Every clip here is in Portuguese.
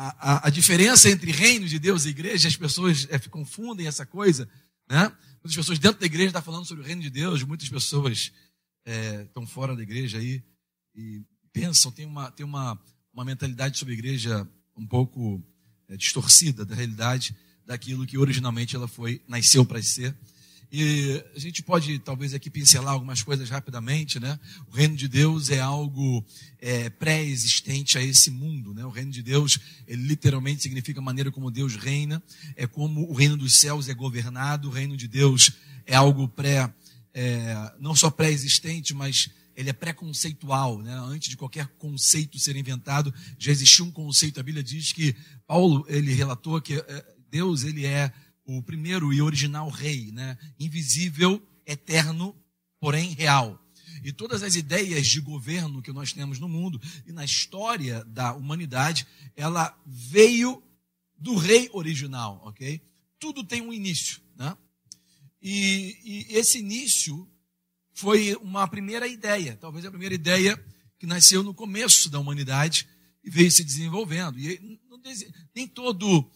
a, a, diferença entre reino de Deus e igreja, as pessoas é, confundem essa coisa, né? Muitas pessoas dentro da igreja estão falando sobre o reino de Deus, muitas pessoas é, estão fora da igreja aí e pensam, tem uma, tem uma, uma mentalidade sobre a igreja um pouco é, distorcida da realidade daquilo que originalmente ela foi, nasceu para ser. E a gente pode, talvez, aqui pincelar algumas coisas rapidamente, né? O reino de Deus é algo é, pré-existente a esse mundo, né? O reino de Deus, ele literalmente significa a maneira como Deus reina, é como o reino dos céus é governado, o reino de Deus é algo pré, é, não só pré-existente, mas ele é pré-conceitual, né? Antes de qualquer conceito ser inventado, já existia um conceito. A Bíblia diz que Paulo, ele relatou que é, Deus, ele é o primeiro e original rei, né? invisível, eterno, porém real. E todas as ideias de governo que nós temos no mundo e na história da humanidade, ela veio do rei original, ok? Tudo tem um início, né? E, e esse início foi uma primeira ideia, talvez a primeira ideia que nasceu no começo da humanidade e veio se desenvolvendo. E nem todo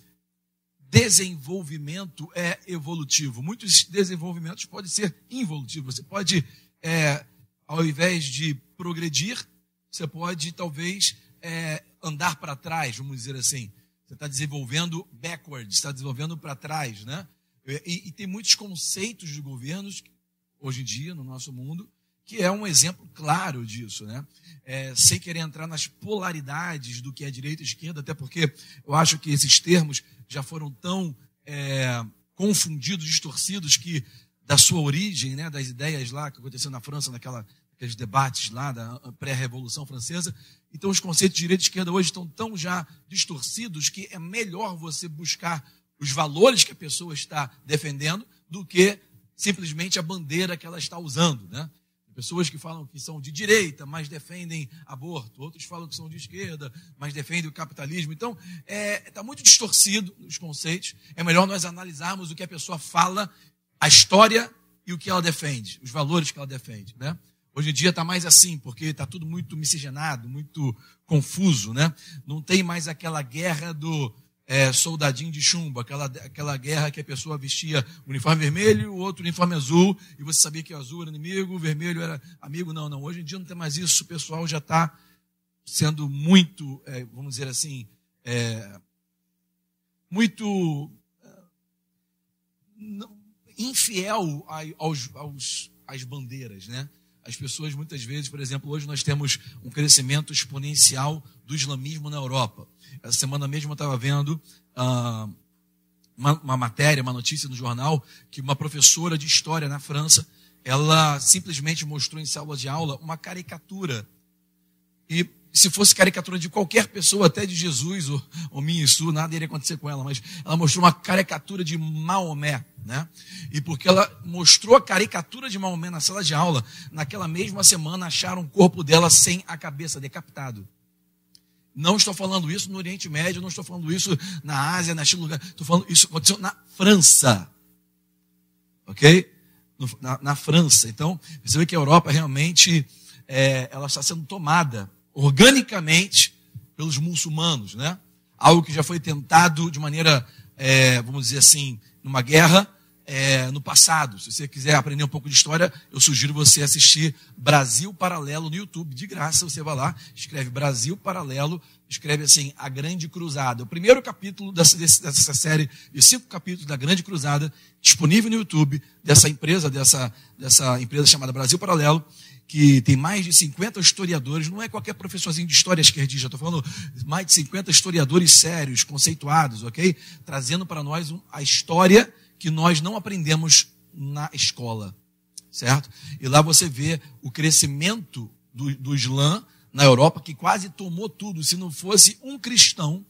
desenvolvimento é evolutivo. Muitos desenvolvimentos podem ser involutivos. Você pode, é, ao invés de progredir, você pode talvez é, andar para trás, vamos dizer assim. Você está desenvolvendo backwards, está desenvolvendo para trás, né? E, e, tem muitos conceitos de governos hoje em dia no nosso mundo que é um exemplo claro disso, né? É, sem querer entrar nas polaridades do que é direita e esquerda, até porque eu acho que esses termos já foram tão é, confundidos, distorcidos, que da sua origem, né, das ideias lá que aconteceu na França, naquela, naqueles debates lá da pré-revolução francesa, então os conceitos de direita e esquerda hoje estão tão já distorcidos que é melhor você buscar os valores que a pessoa está defendendo do que simplesmente a bandeira que ela está usando, né? Pessoas que falam que são de direita, mas defendem aborto. Outros falam que são de esquerda, mas defendem o capitalismo. Então, está é, tá muito distorcido os conceitos. É melhor nós analisarmos o que a pessoa fala, a história e o que ela defende, os valores que ela defende. Né? Hoje em dia está mais assim, porque está tudo muito miscigenado, muito confuso. Né? Não tem mais aquela guerra do é, soldadinho de chumbo, aquela, aquela guerra que a pessoa vestia uniforme vermelho, o outro uniforme azul, e você sabia que o azul era inimigo, o vermelho era amigo. Não, não. Hoje em dia não tem mais isso. O pessoal já está sendo muito, é, vamos dizer assim, é, muito é, infiel aos, aos, às bandeiras, né? As pessoas muitas vezes, por exemplo, hoje nós temos um crescimento exponencial do islamismo na Europa. Essa semana mesmo eu estava vendo ah, uma, uma matéria, uma notícia no jornal, que uma professora de história na França, ela simplesmente mostrou em sala de aula uma caricatura. E se fosse caricatura de qualquer pessoa, até de Jesus ou, ou Minsu, nada iria acontecer com ela, mas ela mostrou uma caricatura de Maomé, né? E porque ela mostrou a caricatura de Maomé na sala de aula, naquela mesma semana acharam o corpo dela sem a cabeça, decapitado. Não estou falando isso no Oriente Médio, não estou falando isso na Ásia, na China, estou falando isso aconteceu na França. Ok? Na, na França. Então, você vê que a Europa realmente é, ela está sendo tomada organicamente pelos muçulmanos, né? Algo que já foi tentado de maneira, é, vamos dizer assim, numa guerra é, no passado. Se você quiser aprender um pouco de história, eu sugiro você assistir Brasil Paralelo no YouTube. De graça, você vai lá, escreve Brasil Paralelo, escreve assim, A Grande Cruzada. O primeiro capítulo dessa, dessa série de cinco capítulos da Grande Cruzada, disponível no YouTube, dessa empresa, dessa, dessa empresa chamada Brasil Paralelo, que tem mais de 50 historiadores, não é qualquer professorzinho de história esquerdista, estou falando mais de 50 historiadores sérios, conceituados, ok? Trazendo para nós a história que nós não aprendemos na escola, certo? E lá você vê o crescimento do, do Islã na Europa, que quase tomou tudo. Se não fosse um cristão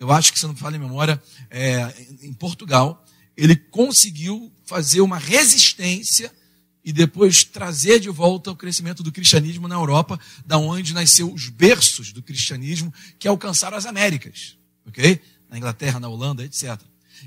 eu acho que se não me falha em memória, é, em Portugal, ele conseguiu fazer uma resistência e depois trazer de volta o crescimento do cristianismo na Europa, da onde nasceu os berços do cristianismo que alcançaram as Américas, ok? Na Inglaterra, na Holanda, etc.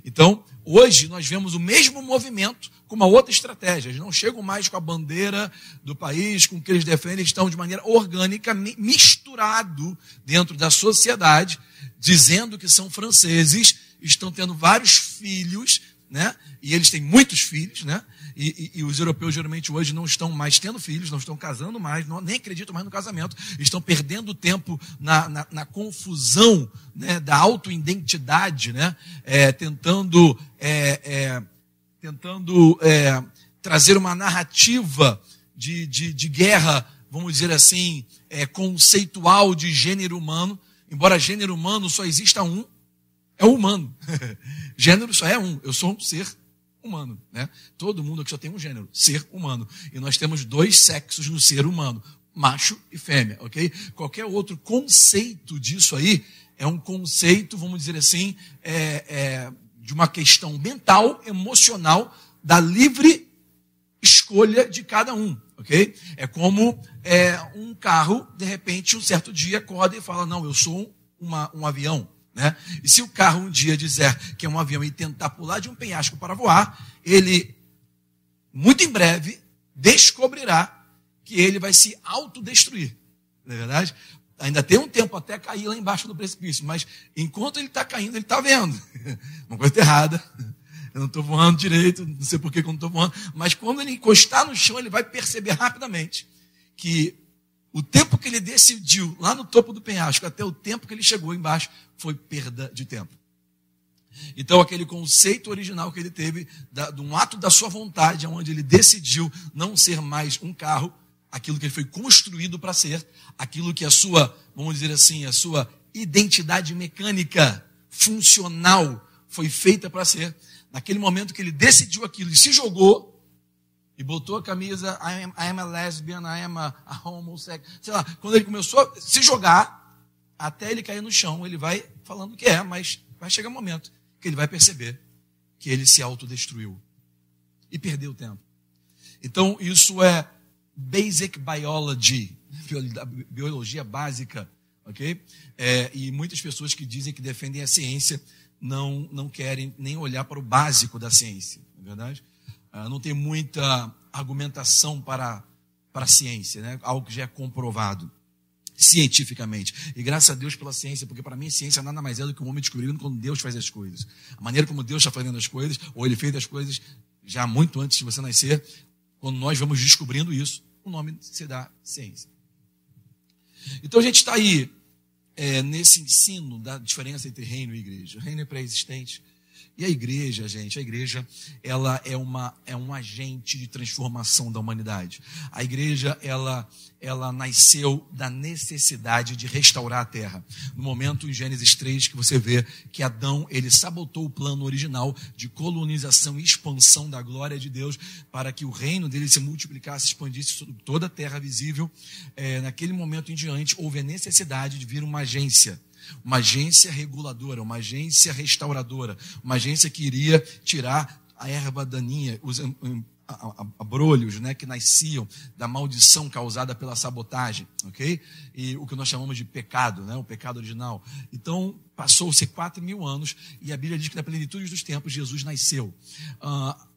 Então, hoje nós vemos o mesmo movimento com uma outra estratégia. Eles não chegam mais com a bandeira do país, com o que eles defendem, estão de maneira orgânica, misturado dentro da sociedade, dizendo que são franceses, estão tendo vários filhos, né? E eles têm muitos filhos, né? E, e, e, os europeus geralmente hoje não estão mais tendo filhos, não estão casando mais, não, nem acreditam mais no casamento, estão perdendo tempo na, na, na confusão né, da autoidentidade, né? É, tentando, é, é, tentando é, trazer uma narrativa de, de, de, guerra, vamos dizer assim, é, conceitual de gênero humano, embora gênero humano só exista um, é humano. gênero só é um, eu sou um ser humano. Né? Todo mundo aqui só tem um gênero, ser humano. E nós temos dois sexos no ser humano, macho e fêmea, ok? Qualquer outro conceito disso aí é um conceito, vamos dizer assim, é, é, de uma questão mental, emocional, da livre escolha de cada um, ok? É como é, um carro, de repente, um certo dia acorda e fala, não, eu sou uma, um avião. Né? E se o carro um dia dizer que é um avião e tentar pular de um penhasco para voar, ele, muito em breve, descobrirá que ele vai se autodestruir. Não é verdade? Ainda tem um tempo até cair lá embaixo do precipício, mas enquanto ele está caindo, ele está vendo. Uma coisa errada. Eu não estou voando direito, não sei por que eu não estou voando. Mas quando ele encostar no chão, ele vai perceber rapidamente que o tempo que ele decidiu lá no topo do penhasco até o tempo que ele chegou embaixo foi perda de tempo. Então, aquele conceito original que ele teve, da, de um ato da sua vontade, onde ele decidiu não ser mais um carro, aquilo que ele foi construído para ser, aquilo que a sua, vamos dizer assim, a sua identidade mecânica, funcional, foi feita para ser. Naquele momento que ele decidiu aquilo e se jogou, e botou a camisa I am, I am a lesbian, I am a, a homosexual. Sei lá, quando ele começou a se jogar, até ele cair no chão, ele vai falando que é, mas vai chegar um momento que ele vai perceber que ele se autodestruiu e perdeu o tempo. Então, isso é basic biology, biologia básica, ok? É, e muitas pessoas que dizem que defendem a ciência não, não querem nem olhar para o básico da ciência, não é verdade? Ah, não tem muita argumentação para, para a ciência, né? algo que já é comprovado cientificamente. E graças a Deus pela ciência, porque para mim ciência nada mais é do que um homem descobrindo quando Deus faz as coisas. A maneira como Deus está fazendo as coisas, ou ele fez as coisas já muito antes de você nascer, quando nós vamos descobrindo isso, o nome se dá ciência. Então a gente está aí é, nesse ensino da diferença entre reino e igreja. O reino é pré-existente, e a igreja, gente, a igreja, ela é, uma, é um agente de transformação da humanidade. A igreja, ela, ela nasceu da necessidade de restaurar a terra. No momento em Gênesis 3 que você vê que Adão, ele sabotou o plano original de colonização e expansão da glória de Deus para que o reino dele se multiplicasse, expandisse sobre toda a terra visível. É, naquele momento em diante, houve a necessidade de vir uma agência uma agência reguladora, uma agência restauradora, uma agência que iria tirar a erva daninha, os abrolhos né, que nasciam da maldição causada pela sabotagem, ok? E o que nós chamamos de pecado, né, o pecado original. Então, passou-se quatro mil anos e a Bíblia diz que na plenitude dos tempos Jesus nasceu. Uh,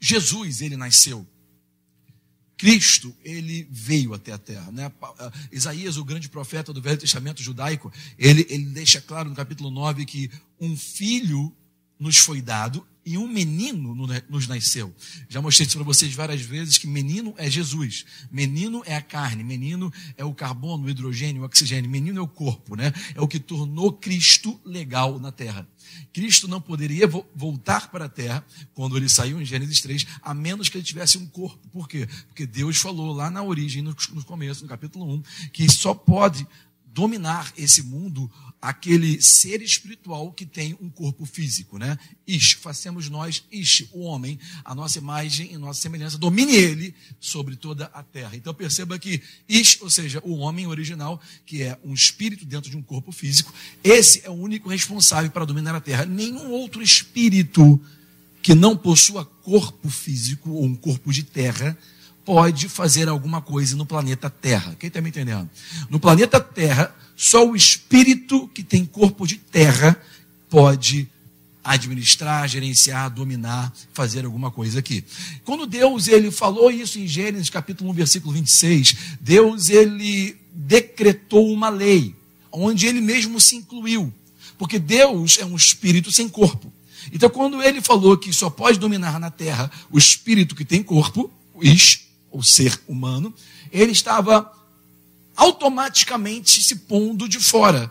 Jesus, ele nasceu Cristo, ele veio até a terra. Né? Ah, Isaías, o grande profeta do Velho Testamento judaico, ele, ele deixa claro no capítulo 9 que um filho nos foi dado e um menino nos nasceu. Já mostrei isso para vocês várias vezes que menino é Jesus, menino é a carne, menino é o carbono, o hidrogênio, o oxigênio, menino é o corpo, né? É o que tornou Cristo legal na terra. Cristo não poderia voltar para a terra quando ele saiu em Gênesis 3, a menos que ele tivesse um corpo. Por quê? Porque Deus falou lá na origem, no começo, no capítulo 1, que só pode dominar esse mundo aquele ser espiritual que tem um corpo físico, né? Ish, façamos nós, Ish, o homem, a nossa imagem e nossa semelhança, domine ele sobre toda a terra. Então perceba que Ish, ou seja, o homem original, que é um espírito dentro de um corpo físico, esse é o único responsável para dominar a terra. Nenhum outro espírito que não possua corpo físico ou um corpo de terra pode fazer alguma coisa no planeta Terra. Quem está me entendendo? No planeta Terra, só o espírito que tem corpo de terra pode administrar, gerenciar, dominar, fazer alguma coisa aqui. Quando Deus ele falou isso em Gênesis capítulo 1, versículo 26, Deus ele decretou uma lei, onde ele mesmo se incluiu, porque Deus é um espírito sem corpo. Então quando ele falou que só pode dominar na terra o espírito que tem corpo, o ish, o ser humano, ele estava automaticamente se pondo de fora.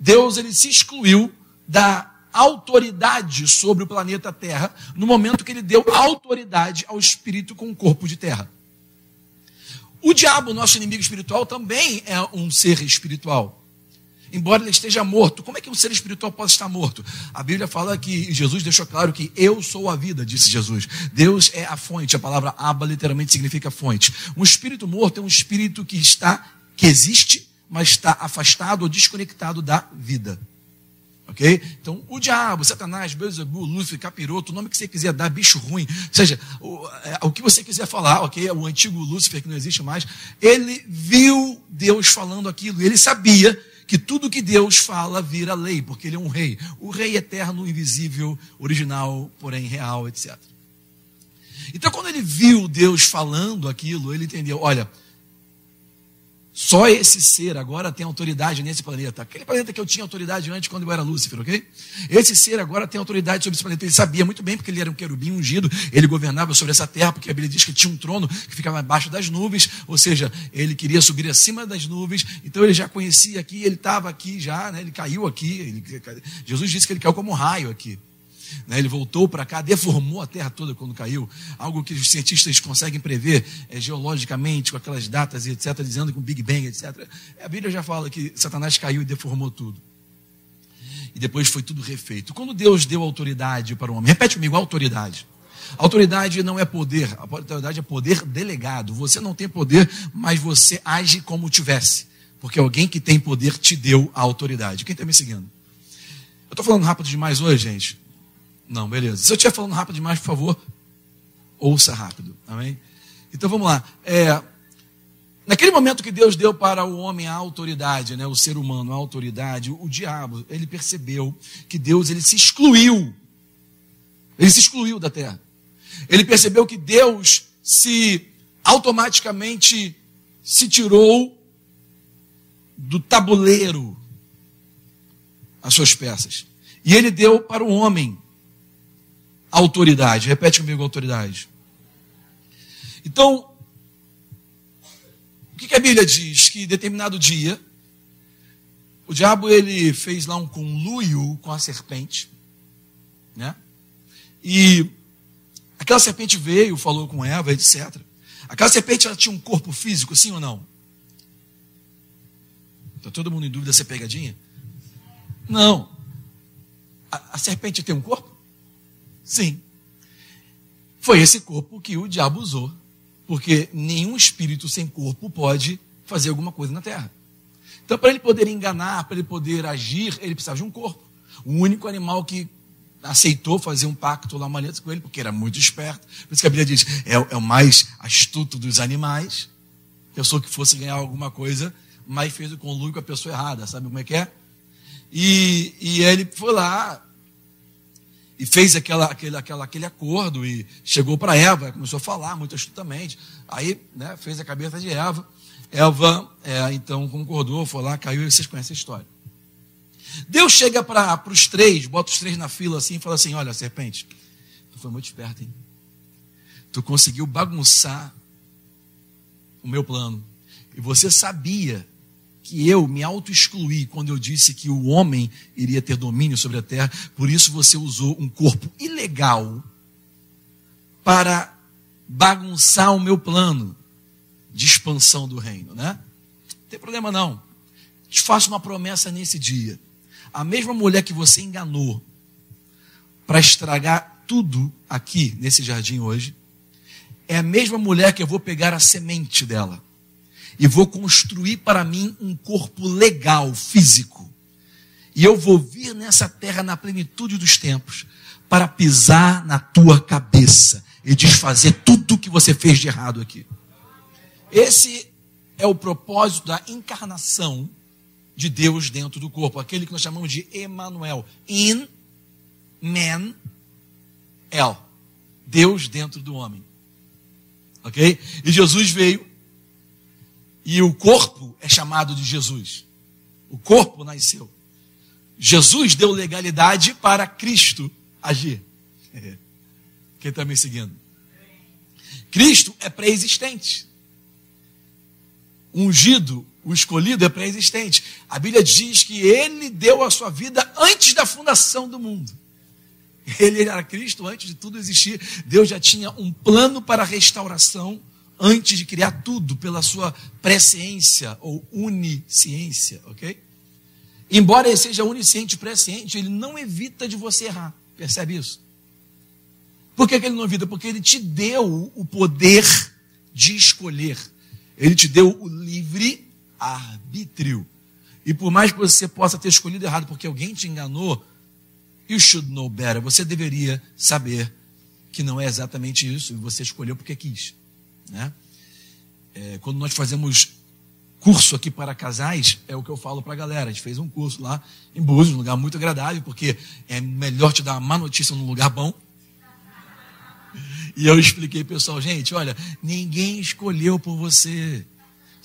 Deus ele se excluiu da autoridade sobre o planeta Terra no momento que ele deu autoridade ao espírito com o corpo de terra. O diabo, nosso inimigo espiritual, também é um ser espiritual. Embora ele esteja morto, como é que um ser espiritual pode estar morto? A Bíblia fala que Jesus deixou claro que eu sou a vida, disse Jesus. Deus é a fonte, a palavra aba literalmente significa fonte. Um espírito morto é um espírito que está que existe, mas está afastado ou desconectado da vida. Ok? Então, o diabo, Satanás, Beelzebub, Lúcifer, capiroto, o nome que você quiser dar, bicho ruim, ou seja, o, é, o que você quiser falar, ok? O antigo Lúcifer, que não existe mais, ele viu Deus falando aquilo, ele sabia que tudo que Deus fala vira lei, porque ele é um rei. O rei eterno, invisível, original, porém real, etc. Então, quando ele viu Deus falando aquilo, ele entendeu: olha, só esse ser agora tem autoridade nesse planeta. Aquele planeta que eu tinha autoridade antes quando eu era Lúcifer, ok? Esse ser agora tem autoridade sobre esse planeta. Ele sabia muito bem, porque ele era um querubim ungido, ele governava sobre essa terra, porque a Bíblia diz que tinha um trono que ficava abaixo das nuvens, ou seja, ele queria subir acima das nuvens, então ele já conhecia aqui, ele estava aqui já, né? ele caiu aqui. Ele, Jesus disse que ele caiu como um raio aqui. Né? Ele voltou para cá, deformou a Terra toda quando caiu. Algo que os cientistas conseguem prever é, geologicamente, com aquelas datas e etc., dizendo que o Big Bang, etc. A Bíblia já fala que Satanás caiu e deformou tudo. E depois foi tudo refeito. Quando Deus deu autoridade para o homem, repete comigo: autoridade. Autoridade não é poder, a autoridade é poder delegado. Você não tem poder, mas você age como tivesse. Porque alguém que tem poder te deu a autoridade. Quem está me seguindo? Eu estou falando rápido demais hoje, gente. Não, beleza. Se eu estiver falando rápido demais, por favor, ouça rápido. Amém? Então vamos lá. É, naquele momento que Deus deu para o homem a autoridade, né, o ser humano a autoridade, o, o diabo, ele percebeu que Deus ele se excluiu. Ele se excluiu da terra. Ele percebeu que Deus se automaticamente se tirou do tabuleiro as suas peças. E ele deu para o homem autoridade. Repete comigo autoridade. Então, o que, a Bíblia diz? Que determinado dia, o diabo ele fez lá um conluio com a serpente, né? E aquela serpente veio, falou com Eva, etc. Aquela serpente ela tinha um corpo físico, sim ou não? Está todo mundo em dúvida se é pegadinha? Não. A, a serpente tem um corpo? Sim. Foi esse corpo que o diabo usou. Porque nenhum espírito sem corpo pode fazer alguma coisa na terra. Então, para ele poder enganar, para ele poder agir, ele precisava de um corpo. O único animal que aceitou fazer um pacto lá, uma aliança com ele, porque era muito esperto. Por isso que a Bíblia diz: é, é o mais astuto dos animais. Pensou que fosse ganhar alguma coisa, mas fez o conluio com a pessoa errada. Sabe como é que é? E, e ele foi lá, e fez aquela, aquele, aquela, aquele acordo e chegou para Eva, começou a falar muito astutamente. Aí né, fez a cabeça de Eva. Eva, é, então, concordou, foi lá, caiu e vocês conhecem a história. Deus chega para os três, bota os três na fila assim e fala assim: Olha, serpente, tu foi muito esperto, hein? Tu conseguiu bagunçar o meu plano. E você sabia que eu me auto-excluí quando eu disse que o homem iria ter domínio sobre a terra, por isso você usou um corpo ilegal para bagunçar o meu plano de expansão do reino, né? Não tem problema não. te faço uma promessa nesse dia. A mesma mulher que você enganou para estragar tudo aqui nesse jardim hoje, é a mesma mulher que eu vou pegar a semente dela e vou construir para mim um corpo legal, físico. E eu vou vir nessa terra na plenitude dos tempos para pisar na tua cabeça e desfazer tudo que você fez de errado aqui. Esse é o propósito da encarnação de Deus dentro do corpo, aquele que nós chamamos de Emmanuel. In man El. Deus dentro do homem. Ok? E Jesus veio e o corpo é chamado de Jesus. O corpo nasceu. Jesus deu legalidade para Cristo agir. Quem está me seguindo? Cristo é pré-existente. Ungido, o escolhido é pré-existente. A Bíblia diz que ele deu a sua vida antes da fundação do mundo. Ele era Cristo antes de tudo existir. Deus já tinha um plano para a restauração antes de criar tudo pela sua presciência ou unisciência, ok? Embora ele seja onisciente e presciente, ele não evita de você errar. Percebe isso? Por que, que ele não evita? Porque ele te deu o poder de escolher. Ele te deu o livre arbítrio. E por mais que você possa ter escolhido errado porque alguém te enganou, you should know better. Você deveria saber que não é exatamente isso e você escolheu porque quis. Né? É, quando nós fazemos curso aqui para casais, é o que eu falo para a galera. A gente fez um curso lá em Búzios, um lugar muito agradável, porque é melhor te dar uma má notícia num lugar bom. E eu expliquei, pessoal, gente, olha, ninguém escolheu por você.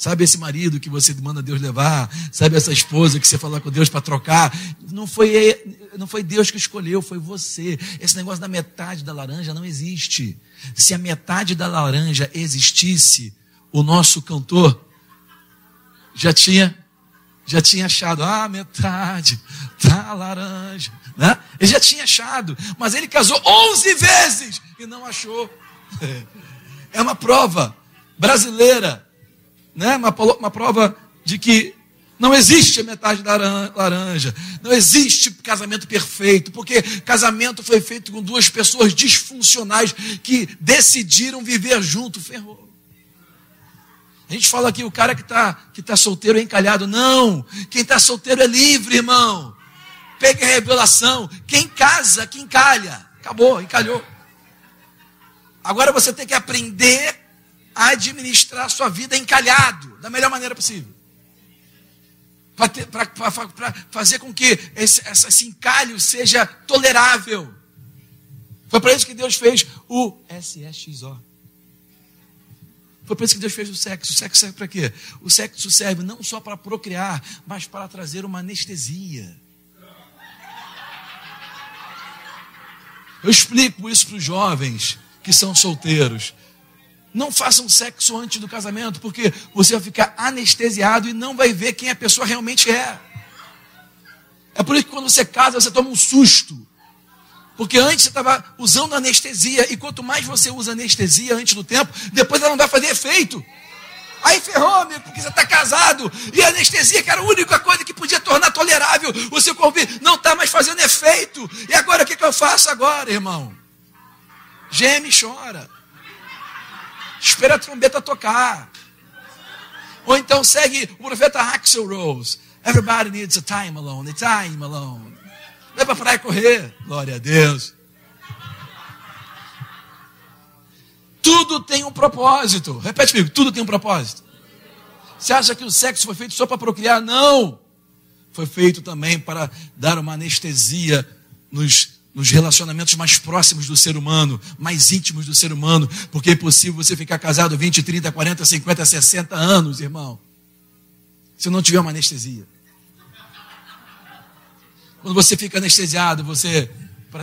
Sabe esse marido que você manda Deus levar? Sabe essa esposa que você fala com Deus para trocar? Não foi, não foi Deus que escolheu, foi você. Esse negócio da metade da laranja não existe. Se a metade da laranja existisse, o nosso cantor já tinha já tinha achado, ah, metade, tá laranja, né? Ele já tinha achado, mas ele casou 11 vezes e não achou. É uma prova brasileira né? uma, uma prova de que não existe a metade da laranja. Não existe casamento perfeito, porque casamento foi feito com duas pessoas disfuncionais que decidiram viver junto. Ferrou. A gente fala aqui o cara que está que tá solteiro é encalhado. Não, quem está solteiro é livre, irmão. Pegue a revelação. Quem casa, quem encalha. Acabou, encalhou. Agora você tem que aprender administrar sua vida encalhado, da melhor maneira possível. Para fazer com que esse, esse encalho seja tolerável. Foi para isso que Deus fez o SSXO. Foi para isso que Deus fez o sexo. O sexo serve para quê? O sexo serve não só para procriar, mas para trazer uma anestesia. Eu explico isso para os jovens que são solteiros. Não façam sexo antes do casamento, porque você vai ficar anestesiado e não vai ver quem a pessoa realmente é. É por isso que quando você casa, você toma um susto. Porque antes você estava usando anestesia, e quanto mais você usa anestesia antes do tempo, depois ela não vai fazer efeito. Aí ferrou, amigo, porque você está casado. E a anestesia, que era a única coisa que podia tornar tolerável o seu convite, não está mais fazendo efeito. E agora o que, que eu faço agora, irmão? Geme e chora. Espera a trombeta tocar. Ou então segue o profeta Axel Rose. Everybody needs a time alone, a time alone. É para praia correr. Glória a Deus. Tudo tem um propósito. Repete comigo, tudo tem um propósito. Você acha que o sexo foi feito só para procriar? Não. Foi feito também para dar uma anestesia nos nos relacionamentos mais próximos do ser humano, mais íntimos do ser humano, porque é impossível você ficar casado 20, 30, 40, 50, 60 anos, irmão, se não tiver uma anestesia. Quando você fica anestesiado, você,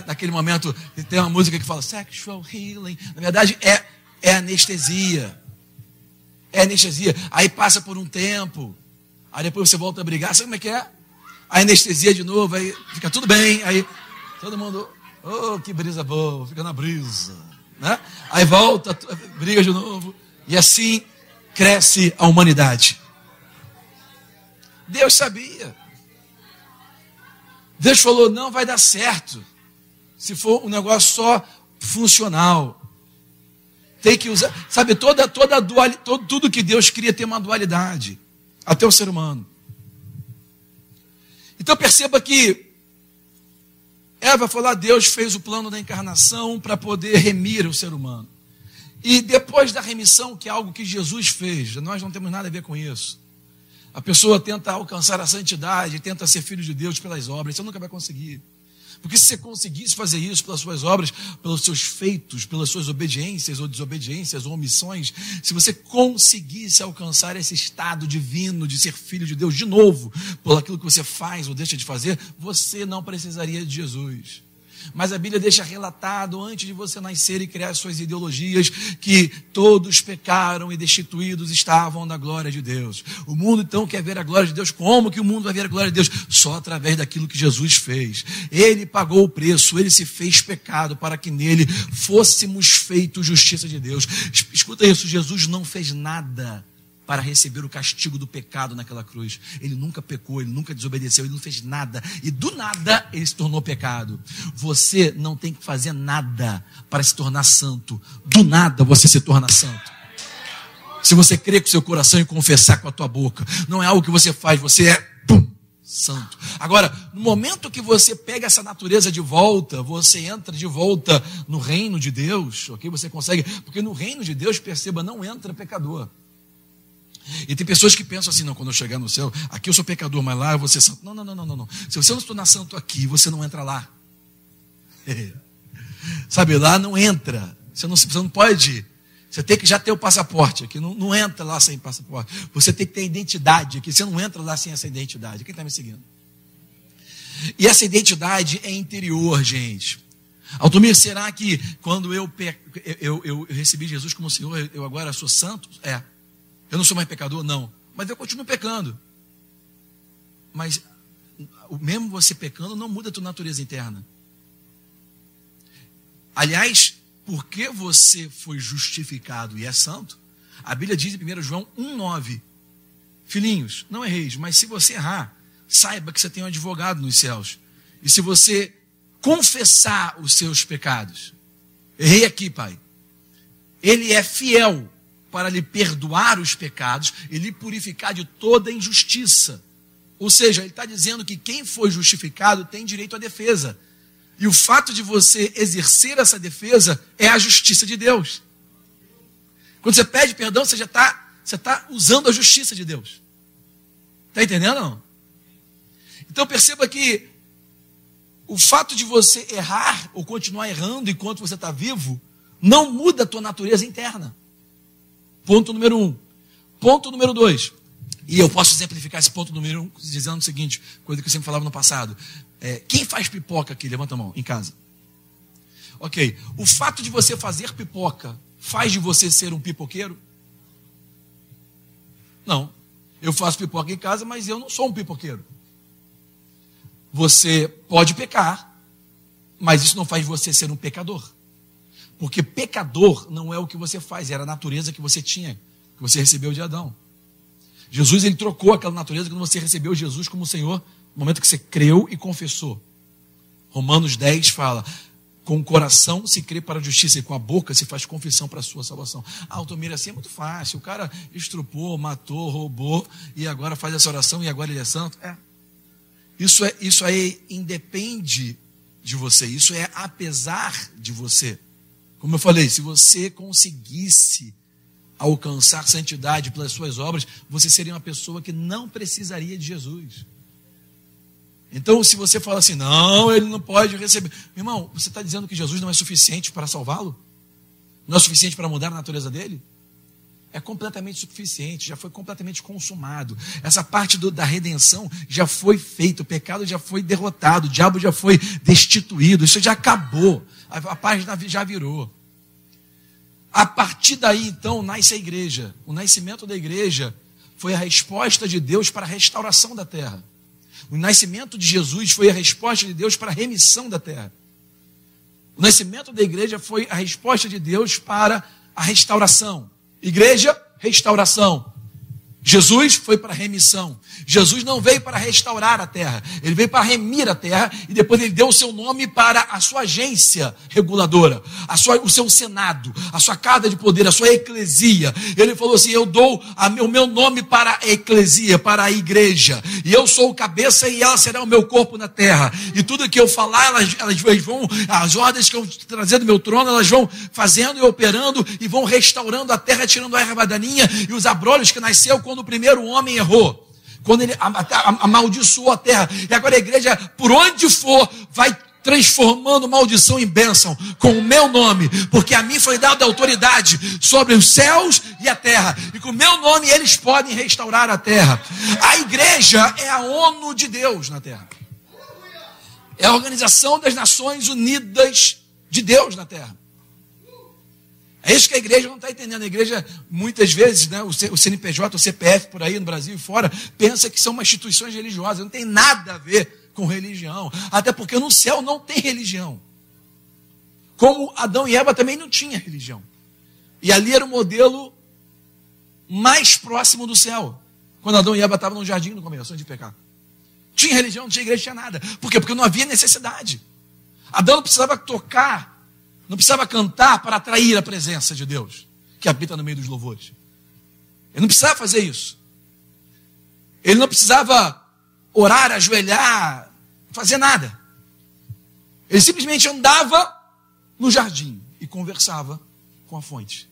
naquele momento, tem uma música que fala sexual healing, na verdade é, é anestesia. É anestesia. Aí passa por um tempo, aí depois você volta a brigar, sabe como é que é? A anestesia de novo, aí fica tudo bem, aí Todo mundo, oh, que brisa boa, fica na brisa. Né? Aí volta, briga de novo. E assim cresce a humanidade. Deus sabia. Deus falou: não vai dar certo. Se for um negócio só funcional. Tem que usar, sabe, toda, toda dualidade, todo, tudo que Deus queria ter uma dualidade, até o ser humano. Então perceba que Eva falou: ah, Deus fez o plano da encarnação para poder remir o ser humano. E depois da remissão, que é algo que Jesus fez, nós não temos nada a ver com isso. A pessoa tenta alcançar a santidade, tenta ser filho de Deus pelas obras, você nunca vai conseguir. Porque se você conseguisse fazer isso pelas suas obras, pelos seus feitos, pelas suas obediências ou desobediências ou omissões, se você conseguisse alcançar esse estado divino de ser filho de Deus de novo, por aquilo que você faz ou deixa de fazer, você não precisaria de Jesus. Mas a Bíblia deixa relatado, antes de você nascer e criar suas ideologias, que todos pecaram e destituídos estavam da glória de Deus. O mundo então quer ver a glória de Deus. Como que o mundo vai ver a glória de Deus? Só através daquilo que Jesus fez. Ele pagou o preço, ele se fez pecado para que nele fôssemos feitos justiça de Deus. Escuta isso, Jesus não fez nada para receber o castigo do pecado naquela cruz. Ele nunca pecou, ele nunca desobedeceu, ele não fez nada. E do nada ele se tornou pecado. Você não tem que fazer nada para se tornar santo. Do nada você se torna santo. Se você crer com seu coração e confessar com a tua boca, não é algo que você faz, você é pum, santo. Agora, no momento que você pega essa natureza de volta, você entra de volta no reino de Deus, ok? Você consegue, porque no reino de Deus, perceba, não entra pecador. E tem pessoas que pensam assim, não, quando eu chegar no céu, aqui eu sou pecador, mas lá eu vou ser santo. Não, não, não, não, não. Se você não se tornar santo aqui, você não entra lá. Sabe, lá não entra. Você não, você não pode. Você tem que já ter o passaporte aqui. Não, não entra lá sem passaporte. Você tem que ter identidade aqui. Você não entra lá sem essa identidade. Quem está me seguindo? E essa identidade é interior, gente. Altomir, será que quando eu, eu, eu, eu recebi Jesus como Senhor, eu agora sou santo? É. Eu não sou mais pecador? Não. Mas eu continuo pecando. Mas mesmo você pecando, não muda a tua natureza interna. Aliás, porque você foi justificado e é santo, a Bíblia diz em 1 João 1,9: Filhinhos, não erreis, mas se você errar, saiba que você tem um advogado nos céus. E se você confessar os seus pecados, errei aqui, pai, ele é fiel para lhe perdoar os pecados e lhe purificar de toda injustiça. Ou seja, ele está dizendo que quem foi justificado tem direito à defesa. E o fato de você exercer essa defesa é a justiça de Deus. Quando você pede perdão, você já está tá usando a justiça de Deus. Está entendendo? Não? Então perceba que o fato de você errar ou continuar errando enquanto você está vivo não muda a tua natureza interna. Ponto número um. Ponto número dois. E eu posso exemplificar esse ponto número um dizendo o seguinte, coisa que eu sempre falava no passado. É, quem faz pipoca aqui? Levanta a mão, em casa. Ok. O fato de você fazer pipoca faz de você ser um pipoqueiro? Não. Eu faço pipoca em casa, mas eu não sou um pipoqueiro. Você pode pecar, mas isso não faz você ser um pecador. Porque pecador não é o que você faz, era a natureza que você tinha, que você recebeu de Adão. Jesus ele trocou aquela natureza quando você recebeu Jesus como Senhor, no momento que você creu e confessou. Romanos 10 fala: com o coração se crê para a justiça e com a boca se faz confissão para a sua salvação. Ah, Altomira, assim é muito fácil. O cara estrupou, matou, roubou e agora faz essa oração e agora ele é santo. É. Isso, é, isso aí independe de você, isso é apesar de você. Como eu falei, se você conseguisse alcançar santidade pelas suas obras, você seria uma pessoa que não precisaria de Jesus. Então, se você fala assim, não, ele não pode receber. Meu irmão, você está dizendo que Jesus não é suficiente para salvá-lo? Não é suficiente para mudar a natureza dele? É completamente suficiente, já foi completamente consumado. Essa parte do, da redenção já foi feita, o pecado já foi derrotado, o diabo já foi destituído, isso já acabou a, página já virou. A partir daí, então, nasce a igreja. O nascimento da igreja foi a resposta de Deus para a restauração da terra. O nascimento de Jesus foi a resposta de Deus para a remissão da terra. O nascimento da igreja foi a resposta de Deus para a restauração. Igreja, restauração. Jesus foi para remissão. Jesus não veio para restaurar a terra, ele veio para remir a terra e depois ele deu o seu nome para a sua agência reguladora, a sua, o seu senado, a sua casa de poder, a sua eclesia. Ele falou assim: Eu dou o meu nome para a eclesia, para a igreja, e eu sou o cabeça e ela será o meu corpo na terra. E tudo que eu falar, elas, elas vão, as ordens que eu trazer do meu trono, elas vão fazendo e operando e vão restaurando a terra, tirando a erva daninha e os abrolhos que nasceu quando o primeiro homem errou quando ele amaldiçoou a terra. E agora a igreja, por onde for, vai transformando maldição em bênção com o meu nome, porque a mim foi dada autoridade sobre os céus e a terra, e com o meu nome eles podem restaurar a terra. A igreja é a ONU de Deus na terra. É a Organização das Nações Unidas de Deus na terra. É isso que a igreja não está entendendo. A igreja, muitas vezes, né, o CNPJ, o CPF por aí no Brasil e fora, pensa que são uma instituições religiosas. Não tem nada a ver com religião. Até porque no céu não tem religião. Como Adão e Eva também não tinham religião. E ali era o modelo mais próximo do céu. Quando Adão e Eva estavam no jardim no começo de pecar. Tinha religião, não tinha igreja, não tinha nada. Por quê? Porque não havia necessidade. Adão não precisava tocar não precisava cantar para atrair a presença de Deus, que habita no meio dos louvores. Ele não precisava fazer isso. Ele não precisava orar, ajoelhar, fazer nada. Ele simplesmente andava no jardim e conversava com a fonte.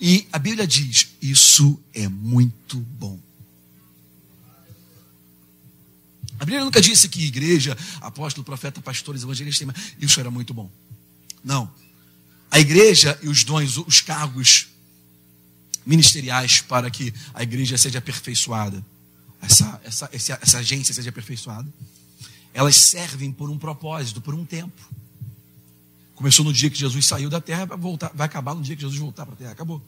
E a Bíblia diz: Isso é muito bom. A Bíblia nunca disse que igreja, apóstolo, profeta, pastores, evangelistas, isso era muito bom. Não. A igreja e os dons, os cargos ministeriais para que a igreja seja aperfeiçoada, essa, essa, essa, essa agência seja aperfeiçoada, elas servem por um propósito, por um tempo. Começou no dia que Jesus saiu da terra, vai, voltar, vai acabar no dia que Jesus voltar para a terra. Acabou.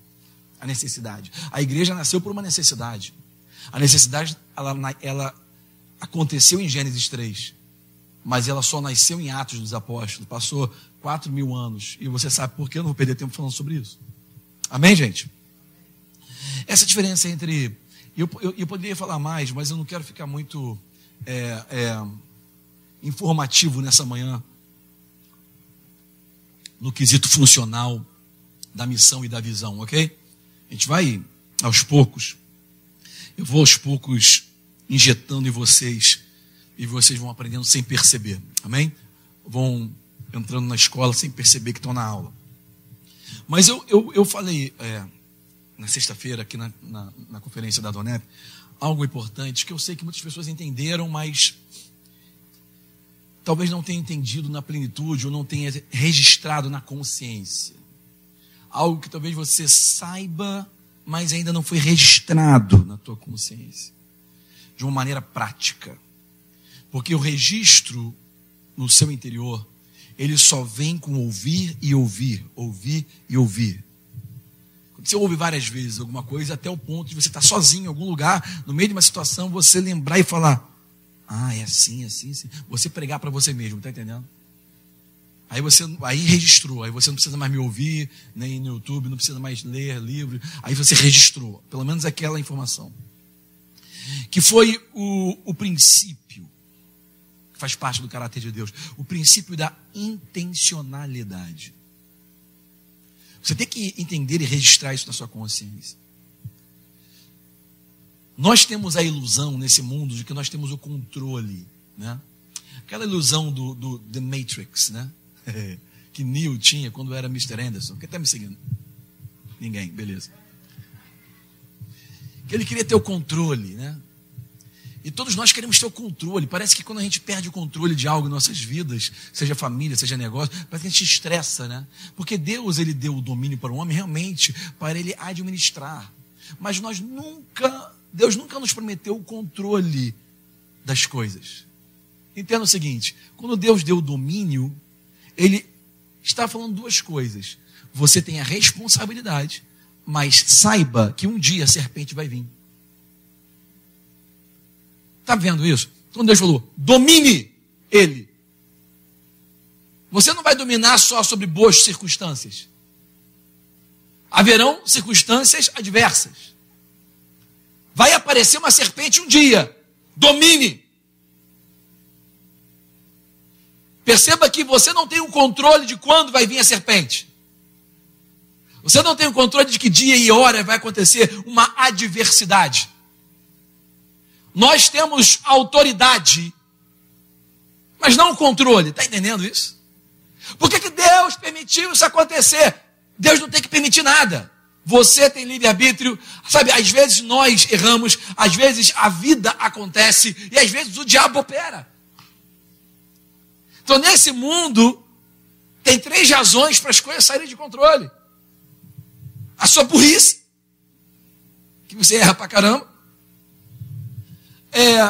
A necessidade. A igreja nasceu por uma necessidade. A necessidade, ela, ela aconteceu em Gênesis 3, mas ela só nasceu em Atos dos Apóstolos. Passou quatro mil anos. E você sabe por que eu não vou perder tempo falando sobre isso. Amém, gente? Essa diferença entre. Eu, eu, eu poderia falar mais, mas eu não quero ficar muito é, é, informativo nessa manhã no quesito funcional da missão e da visão, ok? A gente vai aos poucos. Eu vou aos poucos injetando em vocês e vocês vão aprendendo sem perceber, amém? Vão entrando na escola sem perceber que estão na aula. Mas eu, eu, eu falei é, na sexta-feira, aqui na, na, na, conferência da Donep, algo importante que eu sei que muitas pessoas entenderam, mas talvez não tenha entendido na plenitude ou não tenha registrado na consciência. Algo que talvez você saiba, mas ainda não foi registrado na tua consciência. De uma maneira prática. Porque o registro no seu interior ele só vem com ouvir e ouvir, ouvir e ouvir. Quando você ouve várias vezes alguma coisa, até o ponto de você estar sozinho em algum lugar, no meio de uma situação, você lembrar e falar: Ah, é assim, é assim, é assim. Você pregar para você mesmo, está entendendo? Aí você aí registrou, aí você não precisa mais me ouvir, nem no YouTube, não precisa mais ler livro, aí você registrou, pelo menos aquela informação. Que foi o, o princípio faz parte do caráter de Deus. O princípio da intencionalidade. Você tem que entender e registrar isso na sua consciência. Nós temos a ilusão nesse mundo de que nós temos o controle, né? Aquela ilusão do, do The Matrix, né? que Neil tinha quando era Mr. Anderson. Quem está me seguindo? Ninguém, beleza. Que ele queria ter o controle, né? E todos nós queremos ter o controle. Parece que quando a gente perde o controle de algo em nossas vidas, seja família, seja negócio, parece que a gente estressa, né? Porque Deus, ele deu o domínio para o homem realmente para ele administrar. Mas nós nunca, Deus nunca nos prometeu o controle das coisas. Entenda o seguinte: quando Deus deu o domínio, ele está falando duas coisas. Você tem a responsabilidade, mas saiba que um dia a serpente vai vir. Está vendo isso? Então Deus falou: domine ele. Você não vai dominar só sobre boas circunstâncias. Haverão circunstâncias adversas. Vai aparecer uma serpente um dia. Domine. Perceba que você não tem o um controle de quando vai vir a serpente. Você não tem o um controle de que dia e hora vai acontecer uma adversidade. Nós temos autoridade, mas não controle. Está entendendo isso? Por que, que Deus permitiu isso acontecer? Deus não tem que permitir nada. Você tem livre-arbítrio. Sabe, às vezes nós erramos, às vezes a vida acontece e às vezes o diabo opera. Então, nesse mundo, tem três razões para as coisas saírem de controle: a sua burrice, que você erra pra caramba, é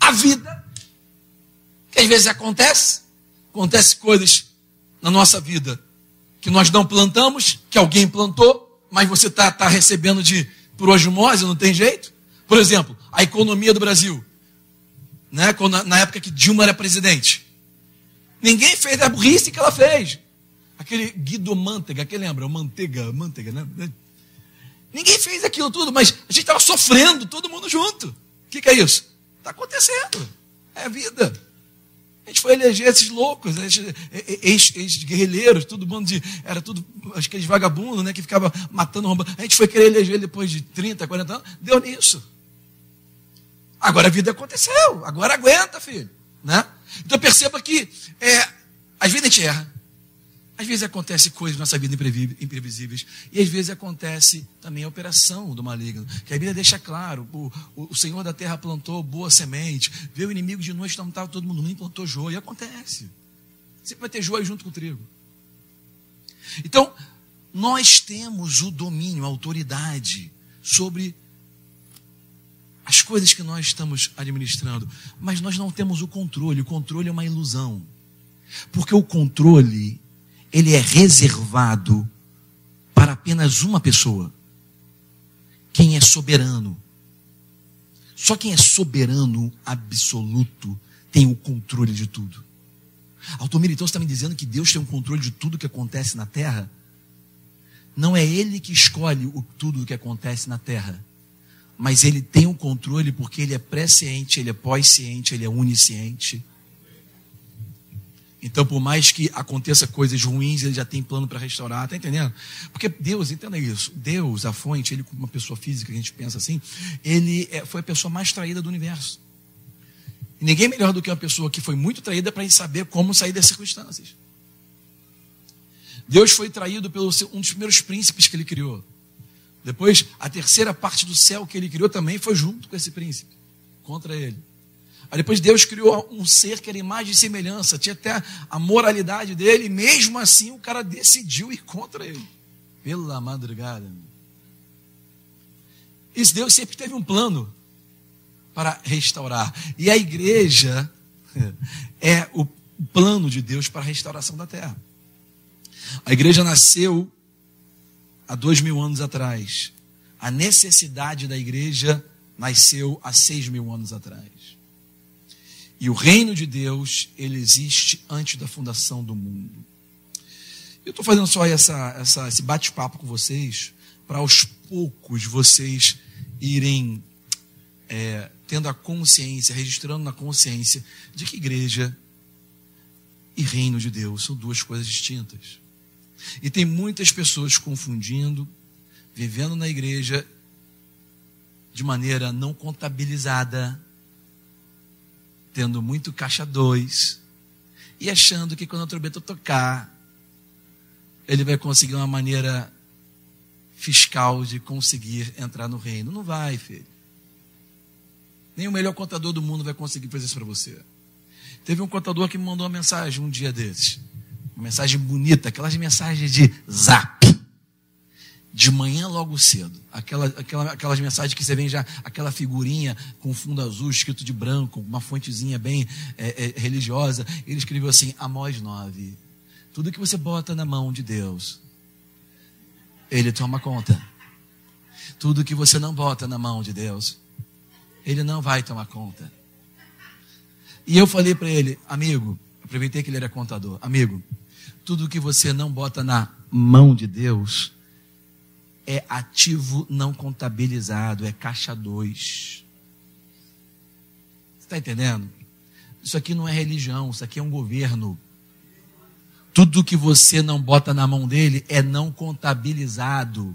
a vida, que às vezes acontece, acontece coisas na nossa vida que nós não plantamos, que alguém plantou, mas você está tá recebendo de por osmose, não tem jeito. Por exemplo, a economia do Brasil, né? Quando, na época que Dilma era presidente, ninguém fez a burrice que ela fez. Aquele Guido Mantega, quem lembra? O Manteiga, Manteiga, né? Ninguém fez aquilo tudo, mas a gente estava sofrendo, todo mundo junto. O que, que é isso? Está acontecendo. É a vida. A gente foi eleger esses loucos, ex-guerrilheiros, todo mundo de. Era tudo aqueles vagabundos, né? Que ficava matando, roubando. A gente foi querer eleger ele depois de 30, 40 anos. Deu nisso. Agora a vida aconteceu. Agora aguenta, filho. Né? Então perceba que é, às vezes a gente erra. Às vezes acontece coisas na nossa vida imprevisíveis. E às vezes acontece também a operação do maligno. Que a Bíblia deixa claro: o, o, Senhor da terra plantou boa semente, veio o inimigo de noite, não estava todo mundo, nem plantou joio. E acontece. Sempre vai ter joio junto com o trigo. Então, nós temos o domínio, a autoridade sobre as coisas que nós estamos administrando, mas nós não temos o controle. O controle é uma ilusão. Porque o controle ele é reservado para apenas uma pessoa. Quem é soberano. Só quem é soberano absoluto tem o controle de tudo. Altomir, então você está me dizendo que Deus tem o controle de tudo que acontece na terra? Não é Ele que escolhe o, tudo o que acontece na terra, mas Ele tem o controle porque Ele é presciente, Ele é pós-ciente, Ele é onisciente. Então, por mais que aconteça coisas ruins, ele já tem plano para restaurar, está entendendo? Porque Deus, entenda isso, Deus, a fonte, ele como uma pessoa física, a gente pensa assim, ele é, foi a pessoa mais traída do universo. E ninguém melhor do que uma pessoa que foi muito traída para saber como sair das circunstâncias. Deus foi traído pelo seu, um dos primeiros príncipes que ele criou. Depois, a terceira parte do céu que ele criou também foi junto com esse príncipe, contra ele. Aí depois Deus criou um ser que era imagem e semelhança, tinha até a moralidade dele, e mesmo assim o cara decidiu ir contra ele. Pela madrugada. Isso Deus sempre teve um plano para restaurar. E a igreja é o plano de Deus para a restauração da terra. A igreja nasceu há dois mil anos atrás. A necessidade da igreja nasceu há seis mil anos atrás. E o reino de Deus, ele existe antes da fundação do mundo. Eu estou fazendo só essa, essa, esse bate-papo com vocês, para aos poucos vocês irem é, tendo a consciência, registrando na consciência, de que igreja e reino de Deus são duas coisas distintas. E tem muitas pessoas confundindo, vivendo na igreja de maneira não contabilizada, tendo muito caixa dois e achando que quando a trombeta tocar, ele vai conseguir uma maneira fiscal de conseguir entrar no reino. Não vai, filho. Nem o melhor contador do mundo vai conseguir fazer isso para você. Teve um contador que me mandou uma mensagem um dia desses. Uma mensagem bonita, aquelas mensagens de zap de manhã logo cedo. Aquela, aquela, aquelas mensagens que você vê já, aquela figurinha com fundo azul escrito de branco, uma fontezinha bem é, é, religiosa. Ele escreveu assim: Amós 9. Tudo que você bota na mão de Deus, Ele toma conta. Tudo que você não bota na mão de Deus, Ele não vai tomar conta. E eu falei para ele, amigo, aproveitei que ele era contador, amigo, tudo que você não bota na mão de Deus, é ativo não contabilizado, é caixa 2. Você está entendendo? Isso aqui não é religião, isso aqui é um governo. Tudo que você não bota na mão dele é não contabilizado.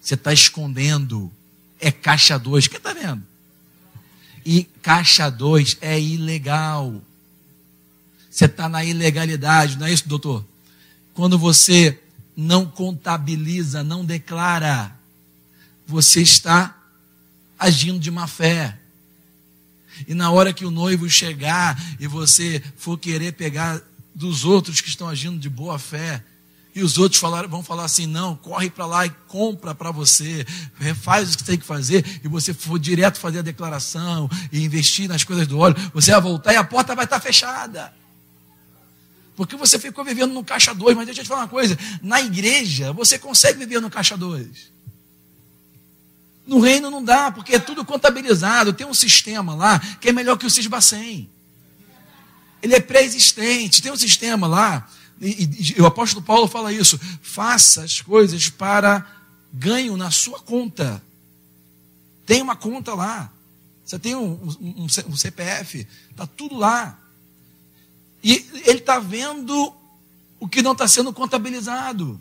Você está escondendo. É caixa 2. Quem está vendo? E caixa 2 é ilegal. Você está na ilegalidade, não é isso, doutor? Quando você não contabiliza, não declara, você está agindo de má fé. E na hora que o noivo chegar e você for querer pegar dos outros que estão agindo de boa fé, e os outros vão falar assim: não, corre para lá e compra para você, faz o que tem que fazer, e você for direto fazer a declaração e investir nas coisas do óleo, você vai voltar e a porta vai estar fechada. Porque você ficou vivendo no caixa 2, mas deixa eu te falar uma coisa: na igreja você consegue viver no caixa 2. No reino não dá, porque é tudo contabilizado. Tem um sistema lá que é melhor que o Cisbacem. Ele é pré-existente. Tem um sistema lá, e, e, o apóstolo Paulo fala isso: faça as coisas para ganho na sua conta. Tem uma conta lá. Você tem um, um, um CPF, está tudo lá. E ele está vendo o que não está sendo contabilizado.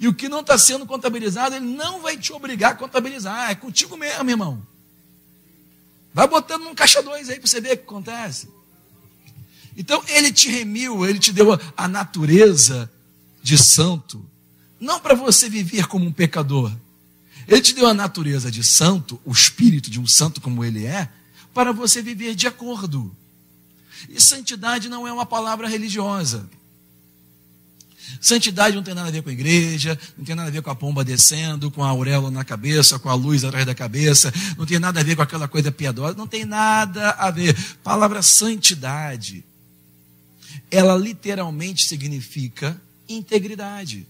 E o que não está sendo contabilizado, ele não vai te obrigar a contabilizar. É contigo mesmo, irmão. Vai botando num caixa dois aí para você ver o que acontece. Então, ele te remiu, ele te deu a natureza de santo, não para você viver como um pecador. Ele te deu a natureza de santo, o espírito de um santo como ele é, para você viver de acordo. E santidade não é uma palavra religiosa. Santidade não tem nada a ver com a igreja, não tem nada a ver com a pomba descendo, com a auréola na cabeça, com a luz atrás da cabeça, não tem nada a ver com aquela coisa piedosa, não tem nada a ver. Palavra santidade, ela literalmente significa integridade.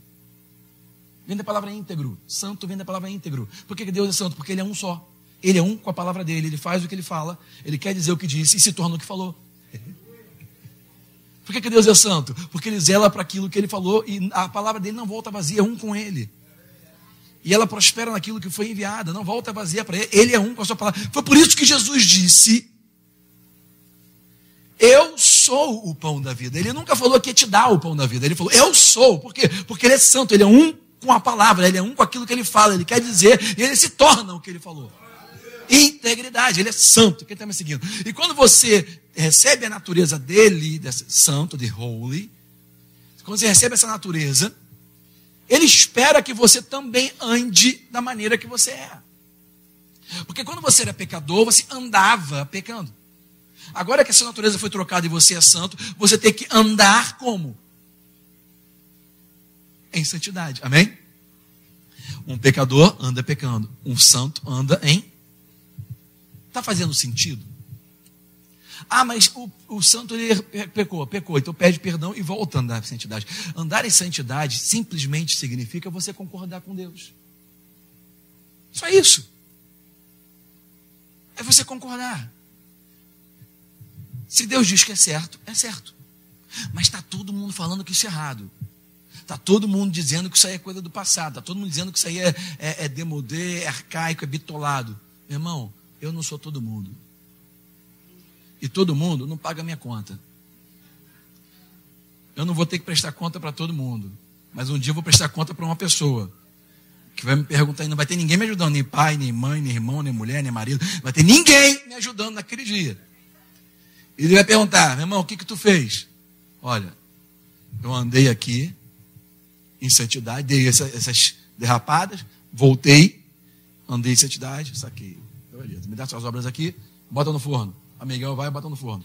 Vem da palavra íntegro. Santo vem da palavra íntegro. Por que Deus é santo? Porque Ele é um só. Ele é um com a palavra dele, ele faz o que ele fala, ele quer dizer o que disse e se torna o que falou. Por que, que Deus é santo? Porque ele zela para aquilo que ele falou e a palavra dele não volta vazia, é um com ele. E ela prospera naquilo que foi enviada, não volta vazia para ele, ele é um com a sua palavra. Foi por isso que Jesus disse: Eu sou o pão da vida. Ele nunca falou que ia te dar o pão da vida, ele falou: Eu sou. Por quê? Porque ele é santo, ele é um com a palavra, ele é um com aquilo que ele fala, ele quer dizer, e ele se torna o que ele falou integridade. Ele é santo. Quem está me seguindo? E quando você recebe a natureza dele, santo, de holy, quando você recebe essa natureza, ele espera que você também ande da maneira que você é. Porque quando você era pecador, você andava pecando. Agora que essa natureza foi trocada e você é santo, você tem que andar como? Em santidade. Amém? Um pecador anda pecando. Um santo anda em Está fazendo sentido? Ah, mas o, o santo ele pecou, pecou, então pede perdão e volta a andar em santidade. Andar em santidade simplesmente significa você concordar com Deus. Só isso. É você concordar. Se Deus diz que é certo, é certo. Mas está todo mundo falando que isso é errado. Está todo mundo dizendo que isso aí é coisa do passado. Está todo mundo dizendo que isso aí é, é, é é arcaico, é bitolado. Meu irmão, eu não sou todo mundo. E todo mundo não paga minha conta. Eu não vou ter que prestar conta para todo mundo. Mas um dia eu vou prestar conta para uma pessoa. Que vai me perguntar, e não vai ter ninguém me ajudando, nem pai, nem mãe, nem irmão, nem mulher, nem marido. Não vai ter ninguém me ajudando naquele dia. Ele vai perguntar, meu irmão, o que que tu fez? Olha, eu andei aqui em santidade, dei essa, essas derrapadas, voltei, andei em santidade, saquei me dá suas obras aqui, bota no forno. A Miguel vai e no forno.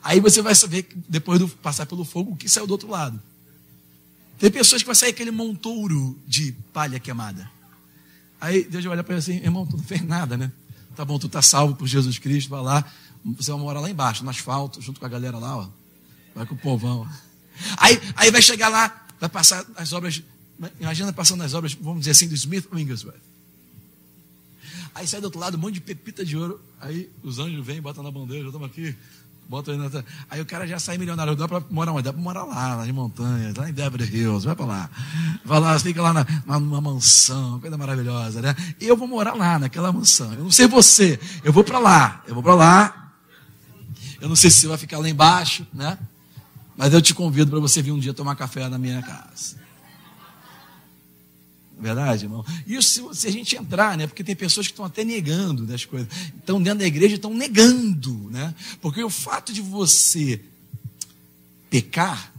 Aí você vai saber, depois de passar pelo fogo, o que saiu do outro lado. Tem pessoas que vai sair aquele montouro de palha queimada. Aí Deus vai olhar para ele assim, irmão, tu não fez nada, né? Tá bom, tu tá salvo por Jesus Cristo, vai lá, você vai morar lá embaixo, no asfalto, junto com a galera lá, ó. Vai com o povão. Aí, aí vai chegar lá, vai passar as obras, imagina passando as obras, vamos dizer assim, do Smith Wigglesworth. Aí sai do outro lado um monte de pepita de ouro. Aí os anjos vêm, botam na bandeja, estamos aqui Bota aí, na... aí o cara já sai milionário. Dá para morar onde? Dá para morar lá, nas montanhas, lá em Beverly Hills. Vai para lá. Vai lá, fica lá na, numa mansão, coisa maravilhosa, né? Eu vou morar lá, naquela mansão. Eu não sei você, eu vou para lá. Eu vou para lá. Eu não sei se você vai ficar lá embaixo, né? Mas eu te convido para você vir um dia tomar café na minha casa. Verdade, irmão? Isso se, a gente entrar, né? Porque tem pessoas que estão até negando das coisas. Estão dentro da igreja, estão negando, né? Porque o fato de você pecar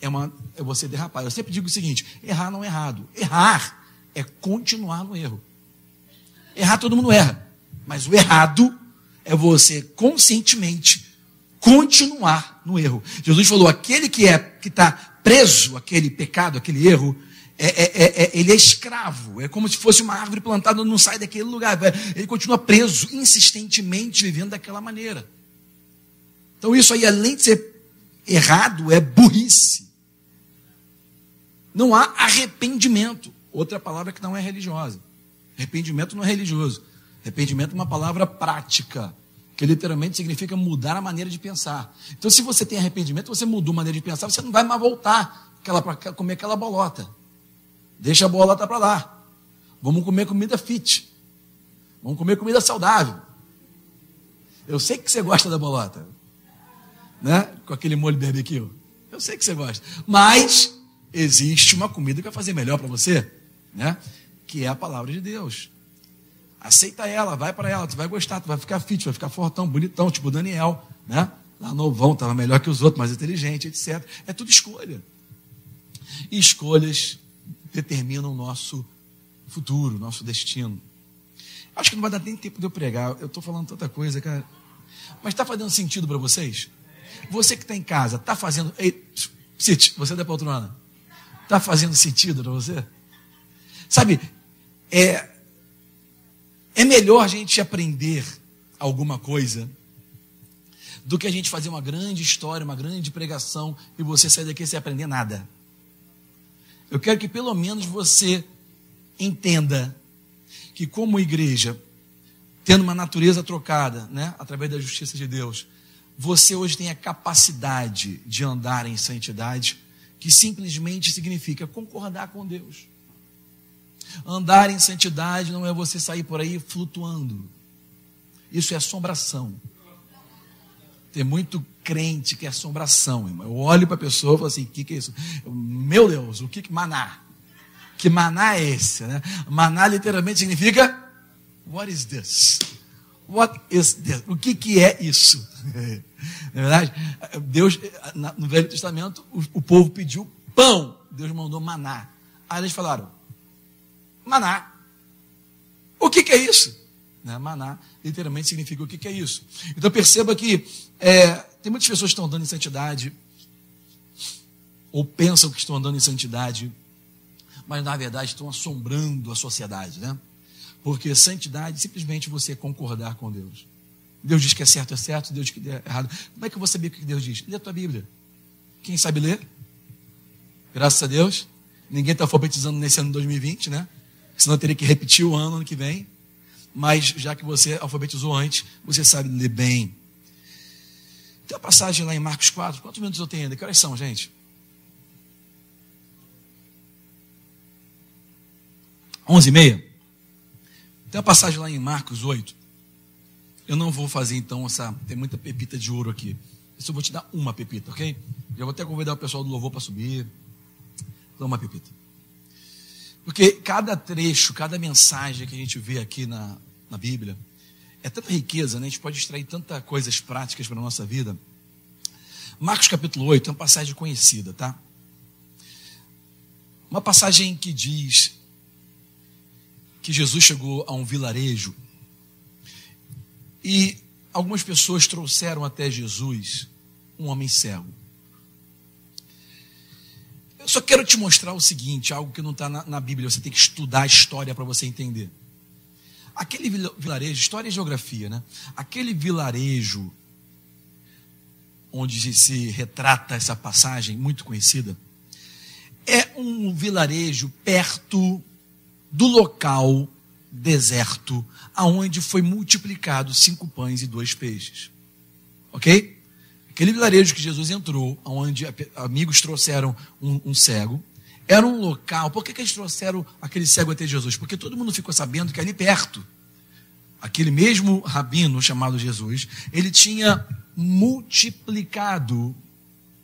é, uma, é você derrapar. Eu sempre digo o seguinte: errar não é errado. Errar é continuar no erro. Errar todo mundo erra. Mas o errado é você conscientemente continuar no erro. Jesus falou: aquele que é que está preso, aquele pecado, aquele erro, é, é, é, é, ele é escravo, é como se fosse uma árvore plantada, não sai daquele lugar, ele continua preso, insistentemente vivendo daquela maneira. Então, isso aí, além de ser errado, é burrice. Não há arrependimento, outra palavra que não é religiosa. Arrependimento não é religioso, arrependimento é uma palavra prática, que literalmente significa mudar a maneira de pensar. Então, se você tem arrependimento, você mudou a maneira de pensar, você não vai mais voltar para comer aquela bolota. Deixa a bola tá para lá. Vamos comer comida fit. Vamos comer comida saudável. Eu sei que você gosta da bolota. Né? Com aquele molho barbecue. Eu sei que você gosta. Mas existe uma comida que vai fazer melhor para você, né? Que é a palavra de Deus. Aceita ela, vai para ela, tu vai gostar, tu vai ficar fit, vai ficar fortão, bonitão, tipo Daniel, né? Lá novão, estava melhor que os outros, mais inteligente, etc. É tudo escolha. E escolhas determinam o nosso futuro, nosso destino. Acho que não vai dar nem tempo de eu pregar. Eu estou falando tanta coisa, cara. Mas está fazendo sentido para vocês? Você que está em casa, está fazendo. Ei, Cite, você da poltrona. Está fazendo sentido para você? Sabe, é, é melhor a gente aprender alguma coisa do que a gente fazer uma grande história, uma grande pregação e você sair daqui sem aprender nada. Eu quero que pelo menos você entenda que, como igreja, tendo uma natureza trocada, né, através da justiça de Deus, você hoje tem a capacidade de andar em santidade, que simplesmente significa concordar com Deus. Andar em santidade não é você sair por aí flutuando. Isso é assombração. Tem muito crente que é assombração, irmão. Eu olho para a pessoa e falo assim: o que, que é isso? Eu, Meu Deus, o que, que maná? Que maná é esse? Né? Maná literalmente significa: What is this? What is this? O que, que é isso? Na é verdade, Deus, no Velho Testamento, o, o povo pediu pão, Deus mandou maná. Aí eles falaram: Maná. O que, que é isso? Né? Maná literalmente significa o que, é isso. Então perceba que é, tem muitas pessoas que estão andando em santidade, ou pensam que estão andando em santidade, mas na verdade estão assombrando a sociedade, né? Porque santidade é simplesmente você concordar com Deus. Deus diz que é certo, é certo, Deus diz que é errado. Como é que eu vou saber o que Deus diz? Lê a tua Bíblia. Quem sabe ler? Graças a Deus. Ninguém está alfabetizando nesse ano de 2020, né? Senão teria que repetir o ano, ano que vem mas já que você alfabetizou antes, você sabe ler bem. Tem a passagem lá em Marcos 4. Quantos minutos eu tenho ainda? Que horas são, gente? 11 e meia? Tem a passagem lá em Marcos 8. Eu não vou fazer então essa. Tem muita pepita de ouro aqui. Eu vou te dar uma pepita, ok? Já vou até convidar o pessoal do louvor para subir. Dá uma pepita. Porque cada trecho, cada mensagem que a gente vê aqui na, na Bíblia é tanta riqueza, né? a gente pode extrair tantas coisas práticas para a nossa vida. Marcos capítulo 8 é uma passagem conhecida, tá? Uma passagem que diz que Jesus chegou a um vilarejo e algumas pessoas trouxeram até Jesus um homem cego. Eu só quero te mostrar o seguinte, algo que não está na, na, Bíblia, você tem que estudar a história para você entender. Aquele vilarejo, história e geografia, né? Aquele vilarejo onde se retrata essa passagem muito conhecida, é um vilarejo perto do local deserto aonde foi multiplicado cinco pães e dois peixes. Ok? Aquele vilarejo que Jesus entrou, onde amigos trouxeram um, um cego, era um local. Por que, que eles trouxeram aquele cego até Jesus? Porque todo mundo ficou sabendo que ali perto, aquele mesmo rabino chamado Jesus, ele tinha multiplicado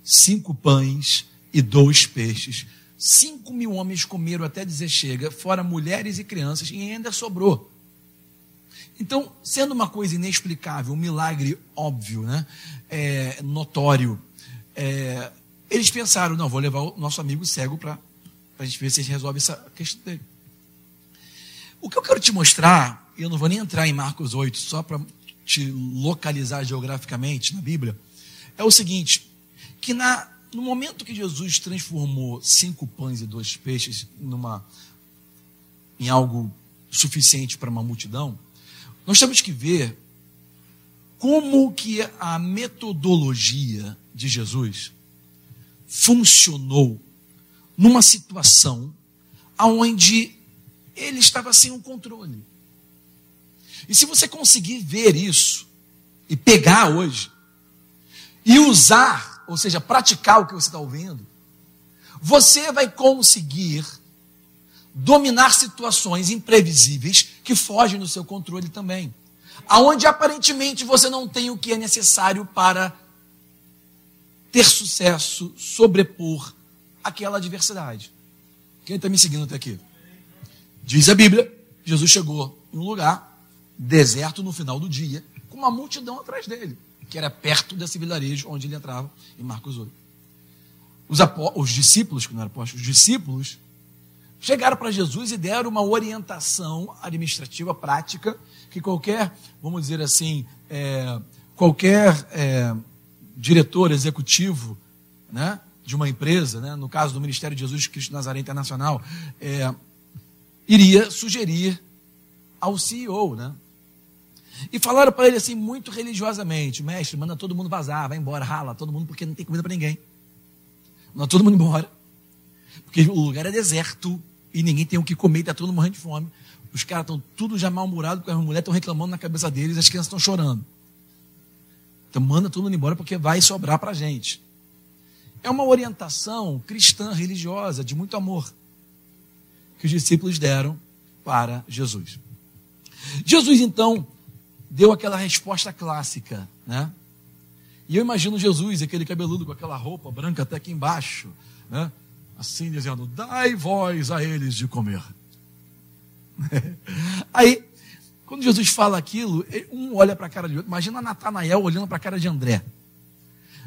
cinco pães e dois peixes. Cinco mil homens comeram até dizer chega, fora mulheres e crianças, e ainda sobrou. Então, sendo uma coisa inexplicável, um milagre óbvio, né? É, notório, é, eles pensaram: não, vou levar o nosso amigo cego para a gente ver se a gente resolve essa questão dele. O que eu quero te mostrar, eu não vou nem entrar em Marcos 8, só para te localizar geograficamente na Bíblia, é o seguinte: que na, no momento que Jesus transformou cinco pães e dois peixes numa, em algo suficiente para uma multidão, nós temos que ver como que a metodologia de Jesus funcionou numa situação onde ele estava sem um controle. E se você conseguir ver isso e pegar hoje e usar, ou seja, praticar o que você está ouvindo, você vai conseguir dominar situações imprevisíveis que fogem do seu controle também. Aonde aparentemente você não tem o que é necessário para ter sucesso, sobrepor aquela adversidade. Quem está me seguindo até aqui? Diz a Bíblia, Jesus chegou em um lugar deserto no final do dia, com uma multidão atrás dele, que era perto desse vilarejo onde ele entrava, em Marcos 8. Os, os discípulos, que não eram apóstolos, os discípulos chegaram para Jesus e deram uma orientação administrativa prática que qualquer, vamos dizer assim, é, qualquer é, diretor executivo né, de uma empresa, né, no caso do Ministério de Jesus Cristo Nazaré Internacional, é, iria sugerir ao CEO, né? E falaram para ele assim, muito religiosamente: mestre, manda todo mundo vazar, vai embora, rala todo mundo, porque não tem comida para ninguém. Manda todo mundo embora. Porque o lugar é deserto e ninguém tem o que comer, está todo mundo morrendo de fome. Os caras estão tudo já mal-humorados, porque as mulheres estão reclamando na cabeça deles, as crianças estão chorando. Então manda todo mundo embora porque vai sobrar para a gente. É uma orientação cristã, religiosa, de muito amor, que os discípulos deram para Jesus. Jesus, então, deu aquela resposta clássica, né? E eu imagino Jesus, aquele cabeludo com aquela roupa branca até aqui embaixo, né? Assim dizendo: Dai voz a eles de comer. Aí, quando Jesus fala aquilo, um olha para a cara de outro. Imagina Natanael olhando para a cara de André.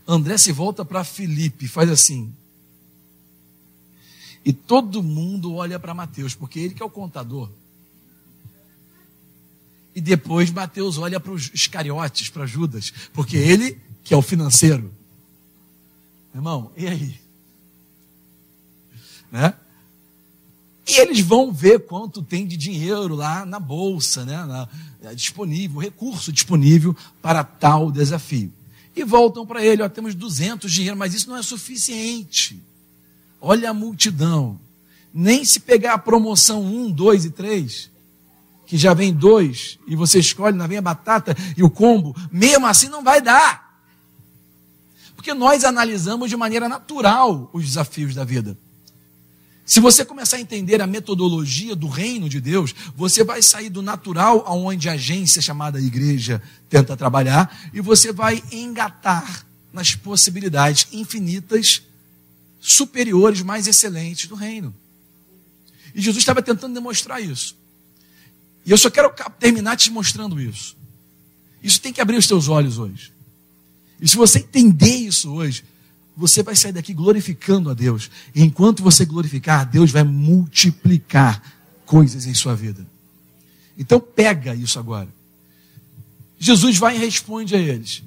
André se volta para Felipe, faz assim. E todo mundo olha para Mateus, porque ele que é o contador. E depois Mateus olha para os Iscariotes, para Judas, porque ele que é o financeiro. Irmão, e aí? Né? E eles vão ver quanto tem de dinheiro lá na bolsa, né? Na, é disponível, recurso disponível para tal desafio. E voltam para ele, ó, temos 200 dinheiro, mas isso não é suficiente. Olha a multidão. Nem se pegar a promoção 1, 2 e 3, que já vem dois, e você escolhe, não vem a batata e o combo, mesmo assim não vai dar. Porque nós analisamos de maneira natural os desafios da vida. Se você começar a entender a metodologia do reino de Deus, você vai sair do natural, aonde a agência chamada igreja tenta trabalhar, e você vai engatar nas possibilidades infinitas, superiores, mais excelentes do reino. E Jesus estava tentando demonstrar isso. E eu só quero terminar te mostrando isso. Isso tem que abrir os teus olhos hoje. E se você entender isso hoje, você vai sair daqui glorificando a Deus. E enquanto você glorificar, Deus vai multiplicar coisas em sua vida. Então pega isso agora. Jesus vai e responde a eles: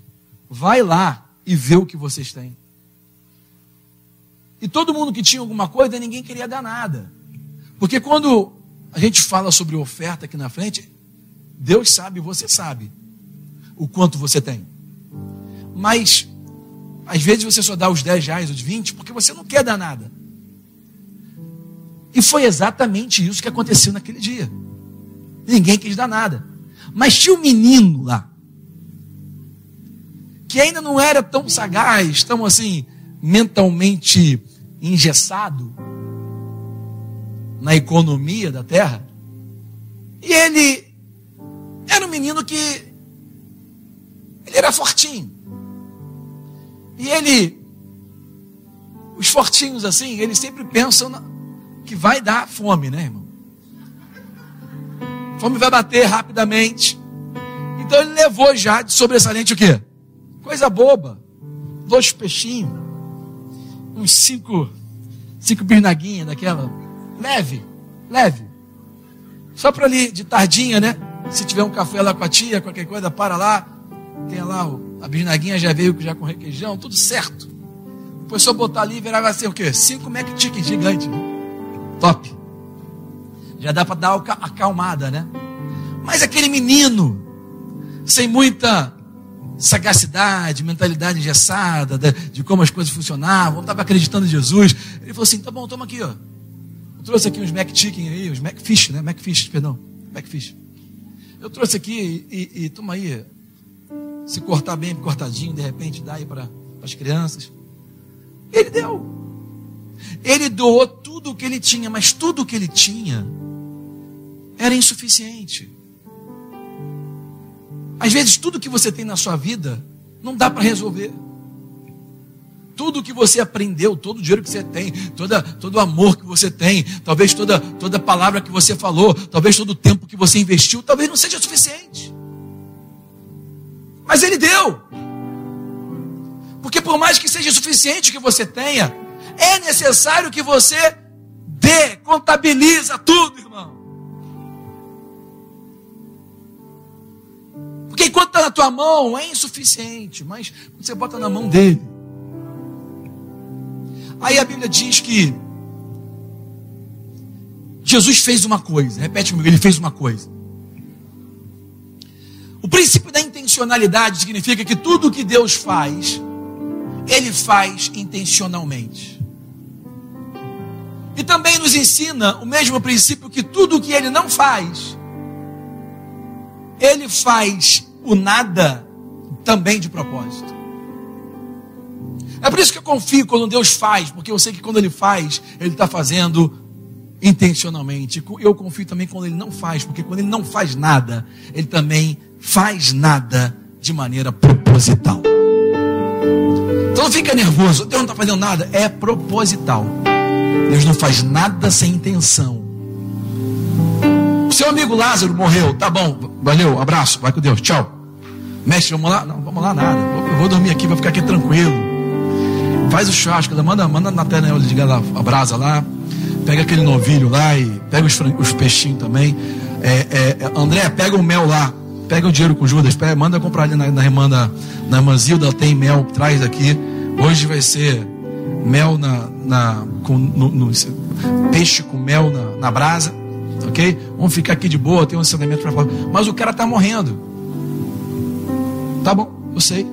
Vai lá e vê o que vocês têm. E todo mundo que tinha alguma coisa, ninguém queria dar nada. Porque quando a gente fala sobre oferta aqui na frente, Deus sabe, você sabe o quanto você tem. Mas às vezes você só dá os 10 reais, os 20, porque você não quer dar nada. E foi exatamente isso que aconteceu naquele dia. Ninguém quis dar nada. Mas tinha um menino lá, que ainda não era tão sagaz, tão assim, mentalmente engessado na economia da terra. E ele era um menino que ele era fortinho. E ele, os fortinhos assim, eles sempre pensam na, que vai dar fome, né, irmão? Fome vai bater rapidamente. Então ele levou já de sobressalente o quê? Coisa boba. Dois peixinhos. Uns cinco, cinco birnaguinhas daquela. Leve, leve. Só para ali de tardinha, né? Se tiver um café lá com a tia, qualquer coisa, para lá. Tem lá, a bisnaguinha já veio já com requeijão, tudo certo. Depois só botar ali, virava assim o quê? Cinco Mac Chicken gigante. Top. Já dá para dar a acalmada, né? Mas aquele menino, sem muita sagacidade, mentalidade engessada, de, de como as coisas funcionavam, estava acreditando em Jesus. Ele falou assim: tá bom, toma aqui, ó. Eu trouxe aqui uns Mac Chicken aí, os Mac Fish, né? Mac Fish, perdão. Mac Fish. Eu trouxe aqui e, e, e toma aí. Se cortar bem cortadinho, de repente dá aí para as crianças. Ele deu. Ele doou tudo o que ele tinha, mas tudo o que ele tinha era insuficiente. Às vezes, tudo que você tem na sua vida não dá para resolver. Tudo que você aprendeu, todo o dinheiro que você tem, toda, todo o amor que você tem, talvez toda, toda palavra que você falou, talvez todo o tempo que você investiu, talvez não seja suficiente. Mas Ele deu. Porque por mais que seja suficiente que você tenha, é necessário que você dê, contabiliza tudo, irmão. Porque enquanto está na tua mão é insuficiente, mas você bota na mão dele. Aí a Bíblia diz que Jesus fez uma coisa, repete comigo, ele fez uma coisa. O princípio da intencionalidade significa que tudo que Deus faz, Ele faz intencionalmente. E também nos ensina o mesmo princípio que tudo que Ele não faz, Ele faz o nada também de propósito. É por isso que eu confio quando Deus faz, porque eu sei que quando Ele faz, Ele está fazendo intencionalmente. Eu confio também quando Ele não faz, porque quando Ele não faz nada, Ele também faz nada de maneira proposital. Então não fica nervoso, Deus não está fazendo nada, é proposital. Deus não faz nada sem intenção. Seu amigo Lázaro morreu, tá bom, valeu, abraço, vai com Deus, tchau. Mestre, vamos lá? Não, vamos lá nada. Eu vou dormir aqui, vou ficar aqui tranquilo. Faz o churrasco, manda, manda na tela ligar a brasa lá. Pega aquele novilho lá e pega os, os peixinhos também. É, é, é, André, pega o mel lá. Pega o dinheiro com Judas, pega, manda comprar ali na, na irmã na irmã Zilda, tem mel, traz aqui. Hoje vai ser mel na, na com, no, no, peixe com mel na, na brasa, ok? Vamos ficar aqui de boa, tem um ensinamento para falar. Mas o cara está morrendo. Tá bom, eu sei.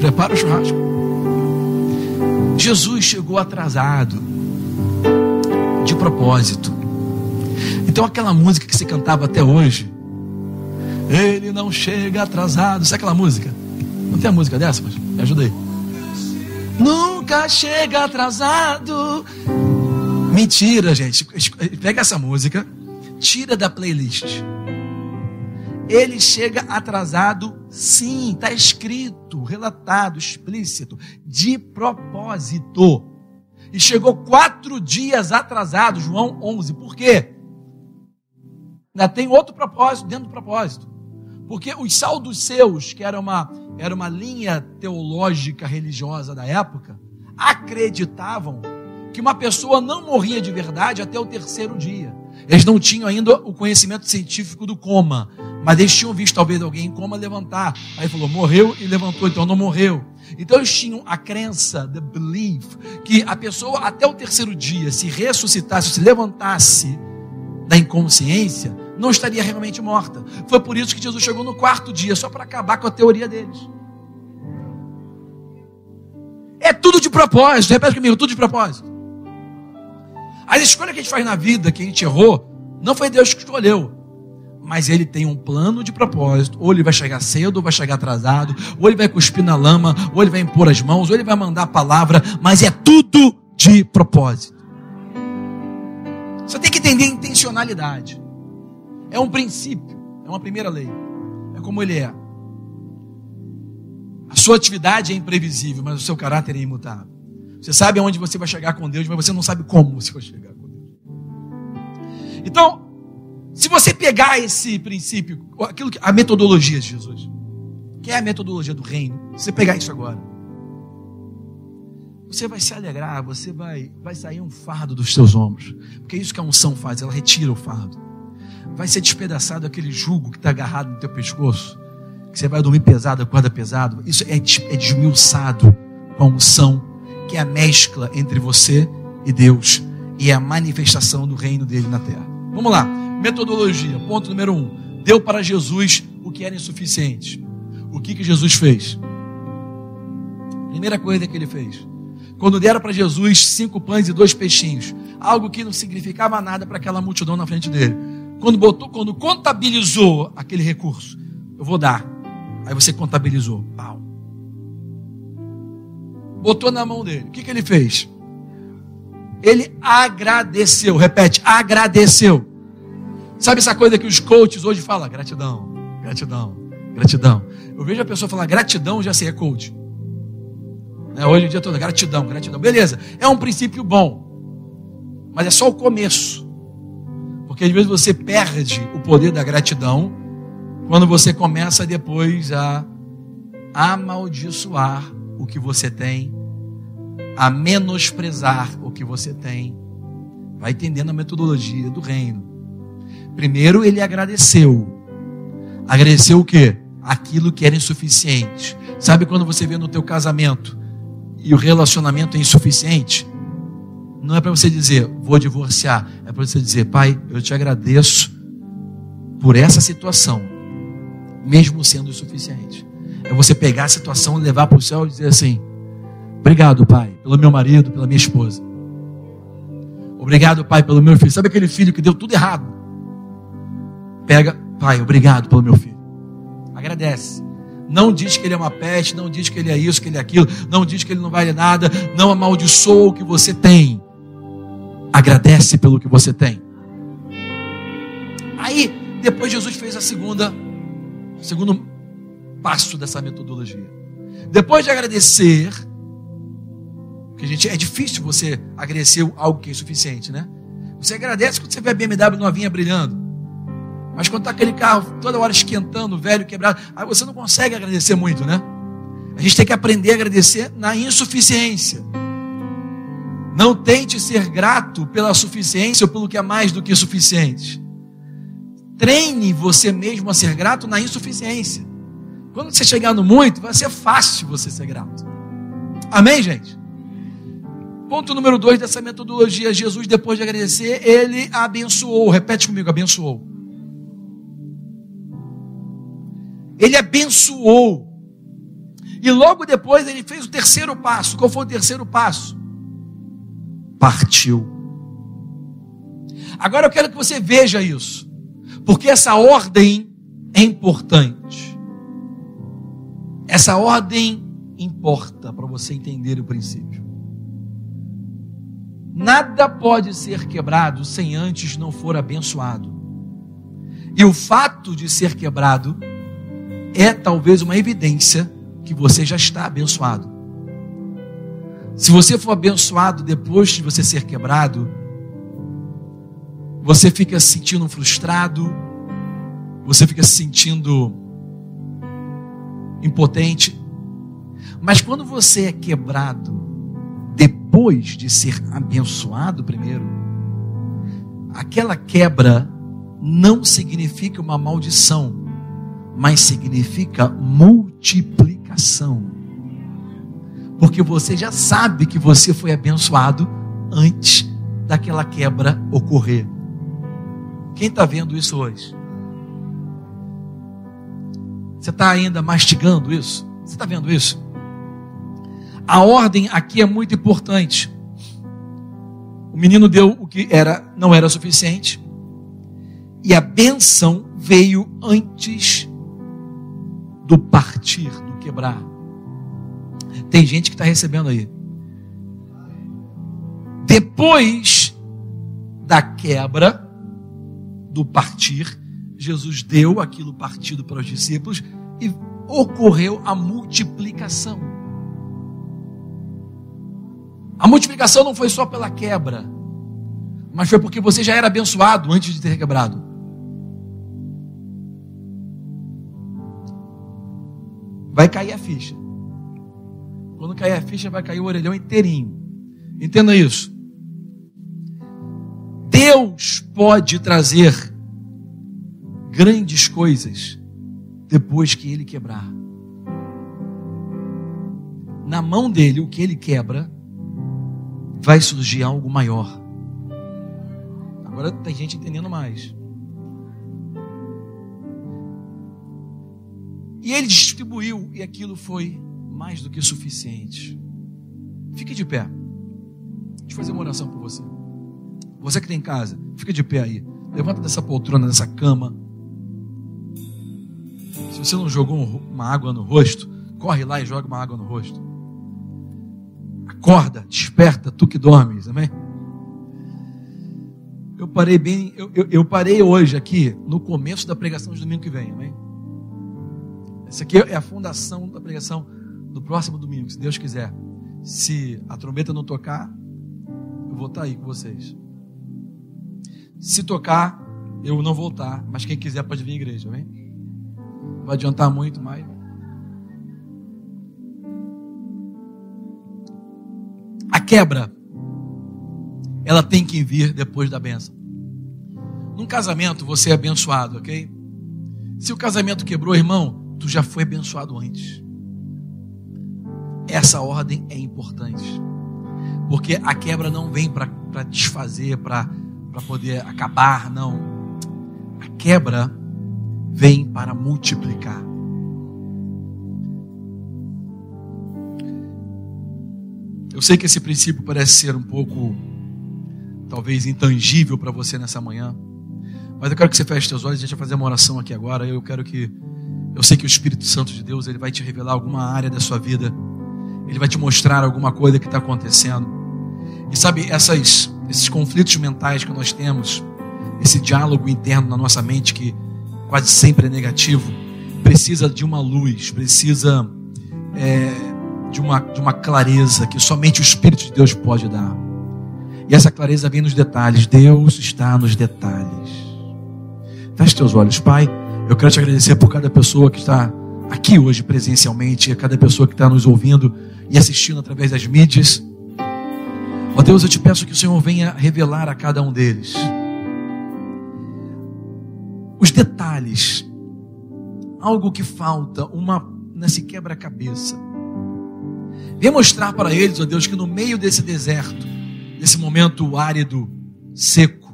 Prepara o churrasco. Jesus chegou atrasado, de propósito. Então aquela música que você cantava até hoje, ele não chega atrasado. Sabe aquela música? Não tem a música dessa, mas me ajuda aí. Nunca chega atrasado. Mentira, gente. Pega essa música, tira da playlist. Ele chega atrasado, sim, está escrito, relatado, explícito, de propósito. E chegou quatro dias atrasado, João 11. Por quê? Ainda tem outro propósito dentro do propósito. Porque os saldos seus, que era uma, era uma linha teológica religiosa da época, acreditavam que uma pessoa não morria de verdade até o terceiro dia. Eles não tinham ainda o conhecimento científico do coma, mas eles tinham visto talvez alguém em coma levantar. Aí falou, morreu e levantou, então não morreu. Então eles tinham a crença, the belief, que a pessoa até o terceiro dia, se ressuscitasse, se levantasse da inconsciência, não estaria realmente morta. Foi por isso que Jesus chegou no quarto dia, só para acabar com a teoria deles. É tudo de propósito, repete comigo, tudo de propósito. As escolhas que a gente faz na vida, que a gente errou, não foi Deus que escolheu. mas ele tem um plano de propósito. Ou ele vai chegar cedo, ou vai chegar atrasado, ou ele vai cuspir na lama, ou ele vai impor as mãos, ou ele vai mandar a palavra, mas é tudo de propósito. Você tem que entender a intencionalidade. É um princípio, é uma primeira lei. É como ele é. A sua atividade é imprevisível, mas o seu caráter é imutável. Você sabe aonde você vai chegar com Deus, mas você não sabe como você vai chegar com Deus. Então, se você pegar esse princípio, aquilo que, a metodologia de Jesus, que é a metodologia do reino, se você pegar isso agora, você vai se alegrar, você vai, vai sair um fardo dos seus ombros, porque é isso que a unção faz, ela retira o fardo. Vai ser despedaçado aquele jugo que está agarrado no teu pescoço, que você vai dormir pesado, acorda pesado. Isso é, é desmiuçado com a unção, que é a mescla entre você e Deus, e é a manifestação do reino dele na terra. Vamos lá. Metodologia, ponto número um. Deu para Jesus o que era insuficiente. O que, que Jesus fez? Primeira coisa que ele fez. Quando deram para Jesus cinco pães e dois peixinhos, algo que não significava nada para aquela multidão na frente dele. Quando botou, quando contabilizou aquele recurso, eu vou dar. Aí você contabilizou, pau. Botou na mão dele. O que, que ele fez? Ele agradeceu. Repete, agradeceu. Sabe essa coisa que os coaches hoje falam? Gratidão, gratidão, gratidão. Eu vejo a pessoa falar gratidão, já sei, é coach. Né? Hoje o dia todo, gratidão, gratidão. Beleza, é um princípio bom. Mas é só o começo. Porque às vezes você perde o poder da gratidão quando você começa depois a amaldiçoar o que você tem, a menosprezar o que você tem. Vai entendendo a metodologia do reino. Primeiro ele agradeceu. Agradeceu o quê? Aquilo que era insuficiente. Sabe quando você vê no teu casamento e o relacionamento é insuficiente? Não é para você dizer, vou divorciar. É para você dizer, pai, eu te agradeço por essa situação, mesmo sendo insuficiente. É você pegar a situação, levar para o céu e dizer assim: Obrigado, pai, pelo meu marido, pela minha esposa. Obrigado, pai, pelo meu filho. Sabe aquele filho que deu tudo errado? Pega, pai, obrigado pelo meu filho. Agradece. Não diz que ele é uma peste, não diz que ele é isso, que ele é aquilo, não diz que ele não vale nada, não amaldiçoa o que você tem. Agradece pelo que você tem. Aí, depois Jesus fez a segunda, o segundo passo dessa metodologia. Depois de agradecer, que a gente é difícil você agradecer algo que é insuficiente, né? Você agradece quando você vê a BMW novinha brilhando. Mas quando está aquele carro toda hora esquentando, velho, quebrado, aí você não consegue agradecer muito, né? A gente tem que aprender a agradecer na insuficiência. Não tente ser grato pela suficiência ou pelo que é mais do que suficiente. Treine você mesmo a ser grato na insuficiência. Quando você chegar no muito, vai ser fácil você ser grato. Amém, gente? Ponto número dois dessa metodologia: Jesus, depois de agradecer, ele abençoou. Repete comigo: abençoou. Ele abençoou. E logo depois ele fez o terceiro passo. Qual foi o terceiro passo? Partiu. Agora eu quero que você veja isso, porque essa ordem é importante. Essa ordem importa para você entender o princípio. Nada pode ser quebrado sem antes não for abençoado. E o fato de ser quebrado é talvez uma evidência que você já está abençoado. Se você for abençoado depois de você ser quebrado, você fica se sentindo frustrado, você fica se sentindo impotente. Mas quando você é quebrado depois de ser abençoado primeiro, aquela quebra não significa uma maldição mas significa multiplicação. Porque você já sabe que você foi abençoado antes daquela quebra ocorrer. Quem está vendo isso hoje? Você está ainda mastigando isso? Você está vendo isso? A ordem aqui é muito importante. O menino deu o que era, não era suficiente, e a benção veio antes do partir, do quebrar. Tem gente que está recebendo aí. Depois da quebra, do partir, Jesus deu aquilo partido para os discípulos e ocorreu a multiplicação. A multiplicação não foi só pela quebra, mas foi porque você já era abençoado antes de ter quebrado. Vai cair a ficha. Quando cair a ficha, vai cair o orelhão inteirinho. Entenda isso. Deus pode trazer grandes coisas depois que ele quebrar. Na mão dele, o que ele quebra, vai surgir algo maior. Agora tem gente entendendo mais. E ele distribuiu, e aquilo foi mais do que suficiente. Fique de pé. Deixa eu fazer uma oração por você. Você que tem em casa, fica de pé aí. Levanta dessa poltrona, dessa cama. Se você não jogou uma água no rosto, corre lá e joga uma água no rosto. Acorda, desperta, tu que dormes, amém? Eu parei bem, eu, eu, eu parei hoje aqui no começo da pregação de domingo que vem, amém? Essa aqui é a fundação da pregação do próximo domingo, se Deus quiser. Se a trombeta não tocar, eu vou estar aí com vocês. Se tocar, eu não vou estar, mas quem quiser pode vir à igreja, amém? Não vai adiantar muito, mas. A quebra, ela tem que vir depois da benção. Num casamento, você é abençoado, ok? Se o casamento quebrou, irmão, tu já foi abençoado antes. Essa ordem é importante. Porque a quebra não vem para desfazer, para poder acabar, não. A quebra vem para multiplicar. Eu sei que esse princípio parece ser um pouco, talvez, intangível para você nessa manhã. Mas eu quero que você feche seus olhos. A gente vai fazer uma oração aqui agora. Eu quero que. Eu sei que o Espírito Santo de Deus ele vai te revelar alguma área da sua vida ele vai te mostrar alguma coisa que está acontecendo. E sabe, essas, esses conflitos mentais que nós temos, esse diálogo interno na nossa mente que quase sempre é negativo, precisa de uma luz, precisa é, de, uma, de uma clareza que somente o Espírito de Deus pode dar. E essa clareza vem nos detalhes. Deus está nos detalhes. Feche teus olhos, Pai. Eu quero te agradecer por cada pessoa que está aqui hoje presencialmente, a cada pessoa que está nos ouvindo e assistindo através das mídias. Ó Deus, eu te peço que o Senhor venha revelar a cada um deles os detalhes, algo que falta, uma nesse quebra-cabeça. Venha mostrar para eles, ó Deus, que no meio desse deserto, desse momento árido, seco,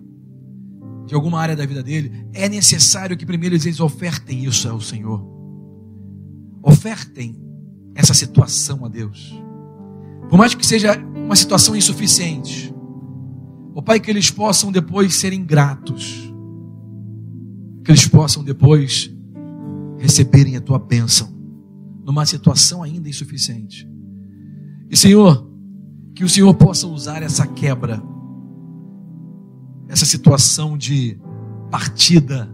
de alguma área da vida dele, é necessário que primeiro eles ofertem isso ao Senhor. Ofertem essa situação a Deus. Por mais que seja uma situação insuficiente, ó Pai, que eles possam depois serem gratos, que eles possam depois receberem a tua bênção, numa situação ainda insuficiente. E Senhor, que o Senhor possa usar essa quebra, essa situação de partida,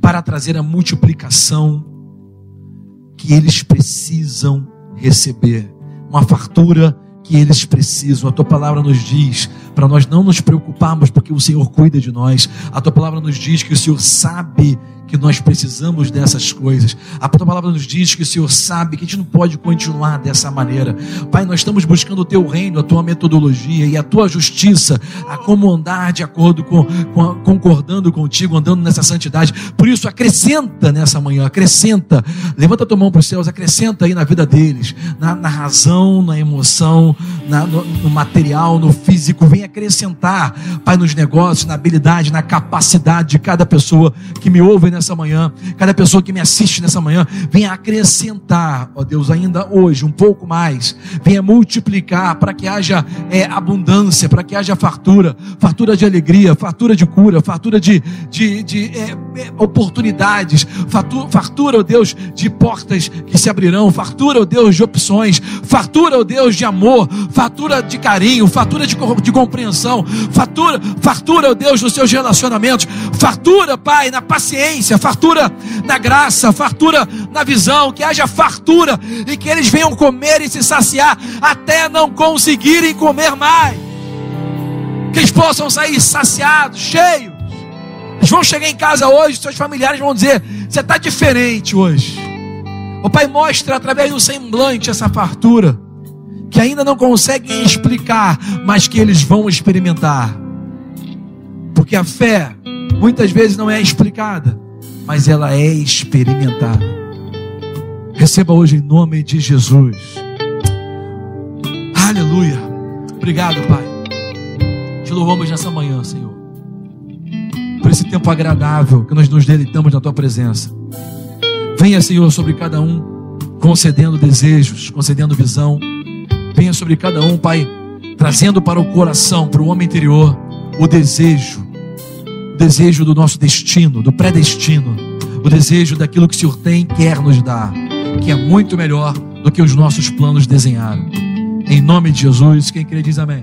para trazer a multiplicação que eles precisam receber, uma fartura que eles precisam. A tua palavra nos diz para nós não nos preocuparmos porque o Senhor cuida de nós. A tua palavra nos diz que o Senhor sabe que nós precisamos dessas coisas. A tua palavra nos diz que o Senhor sabe que a gente não pode continuar dessa maneira. Pai, nós estamos buscando o teu reino, a tua metodologia e a tua justiça, a como andar de acordo com, com concordando contigo, andando nessa santidade. Por isso, acrescenta nessa manhã, acrescenta, levanta a tua mão para os céus, acrescenta aí na vida deles, na, na razão, na emoção, na, no, no material, no físico. Vem acrescentar, Pai, nos negócios, na habilidade, na capacidade de cada pessoa que me ouve nessa nessa manhã, cada pessoa que me assiste nessa manhã, venha acrescentar, ó Deus, ainda hoje, um pouco mais, venha multiplicar para que haja é, abundância, para que haja fartura, fartura de alegria, fartura de cura, fartura de, de, de é, é, oportunidades, fartura, fartura, ó Deus, de portas que se abrirão, fartura, ó Deus, de opções, fartura, ó Deus, de amor, fartura de carinho, fartura de, de compreensão, fartura, fartura, ó Deus, nos seus relacionamentos, fartura, Pai, na paciência, fartura na graça, fartura na visão, que haja fartura e que eles venham comer e se saciar até não conseguirem comer mais. Que eles possam sair saciados, cheios. Eles vão chegar em casa hoje, seus familiares vão dizer: Você está diferente hoje. O Pai mostra através do semblante essa fartura, que ainda não conseguem explicar, mas que eles vão experimentar. Porque a fé muitas vezes não é explicada, mas ela é experimentada. Receba hoje em nome de Jesus. Aleluia. Obrigado, Pai. Te louvamos nessa manhã, Senhor. Por esse tempo agradável que nós nos deleitamos na tua presença. Venha, Senhor, sobre cada um, concedendo desejos, concedendo visão. Venha sobre cada um, Pai, trazendo para o coração, para o homem interior, o desejo desejo do nosso destino, do predestino, o desejo daquilo que o Senhor tem quer nos dar, que é muito melhor do que os nossos planos desenharam. Em nome de Jesus, quem crê diz amém.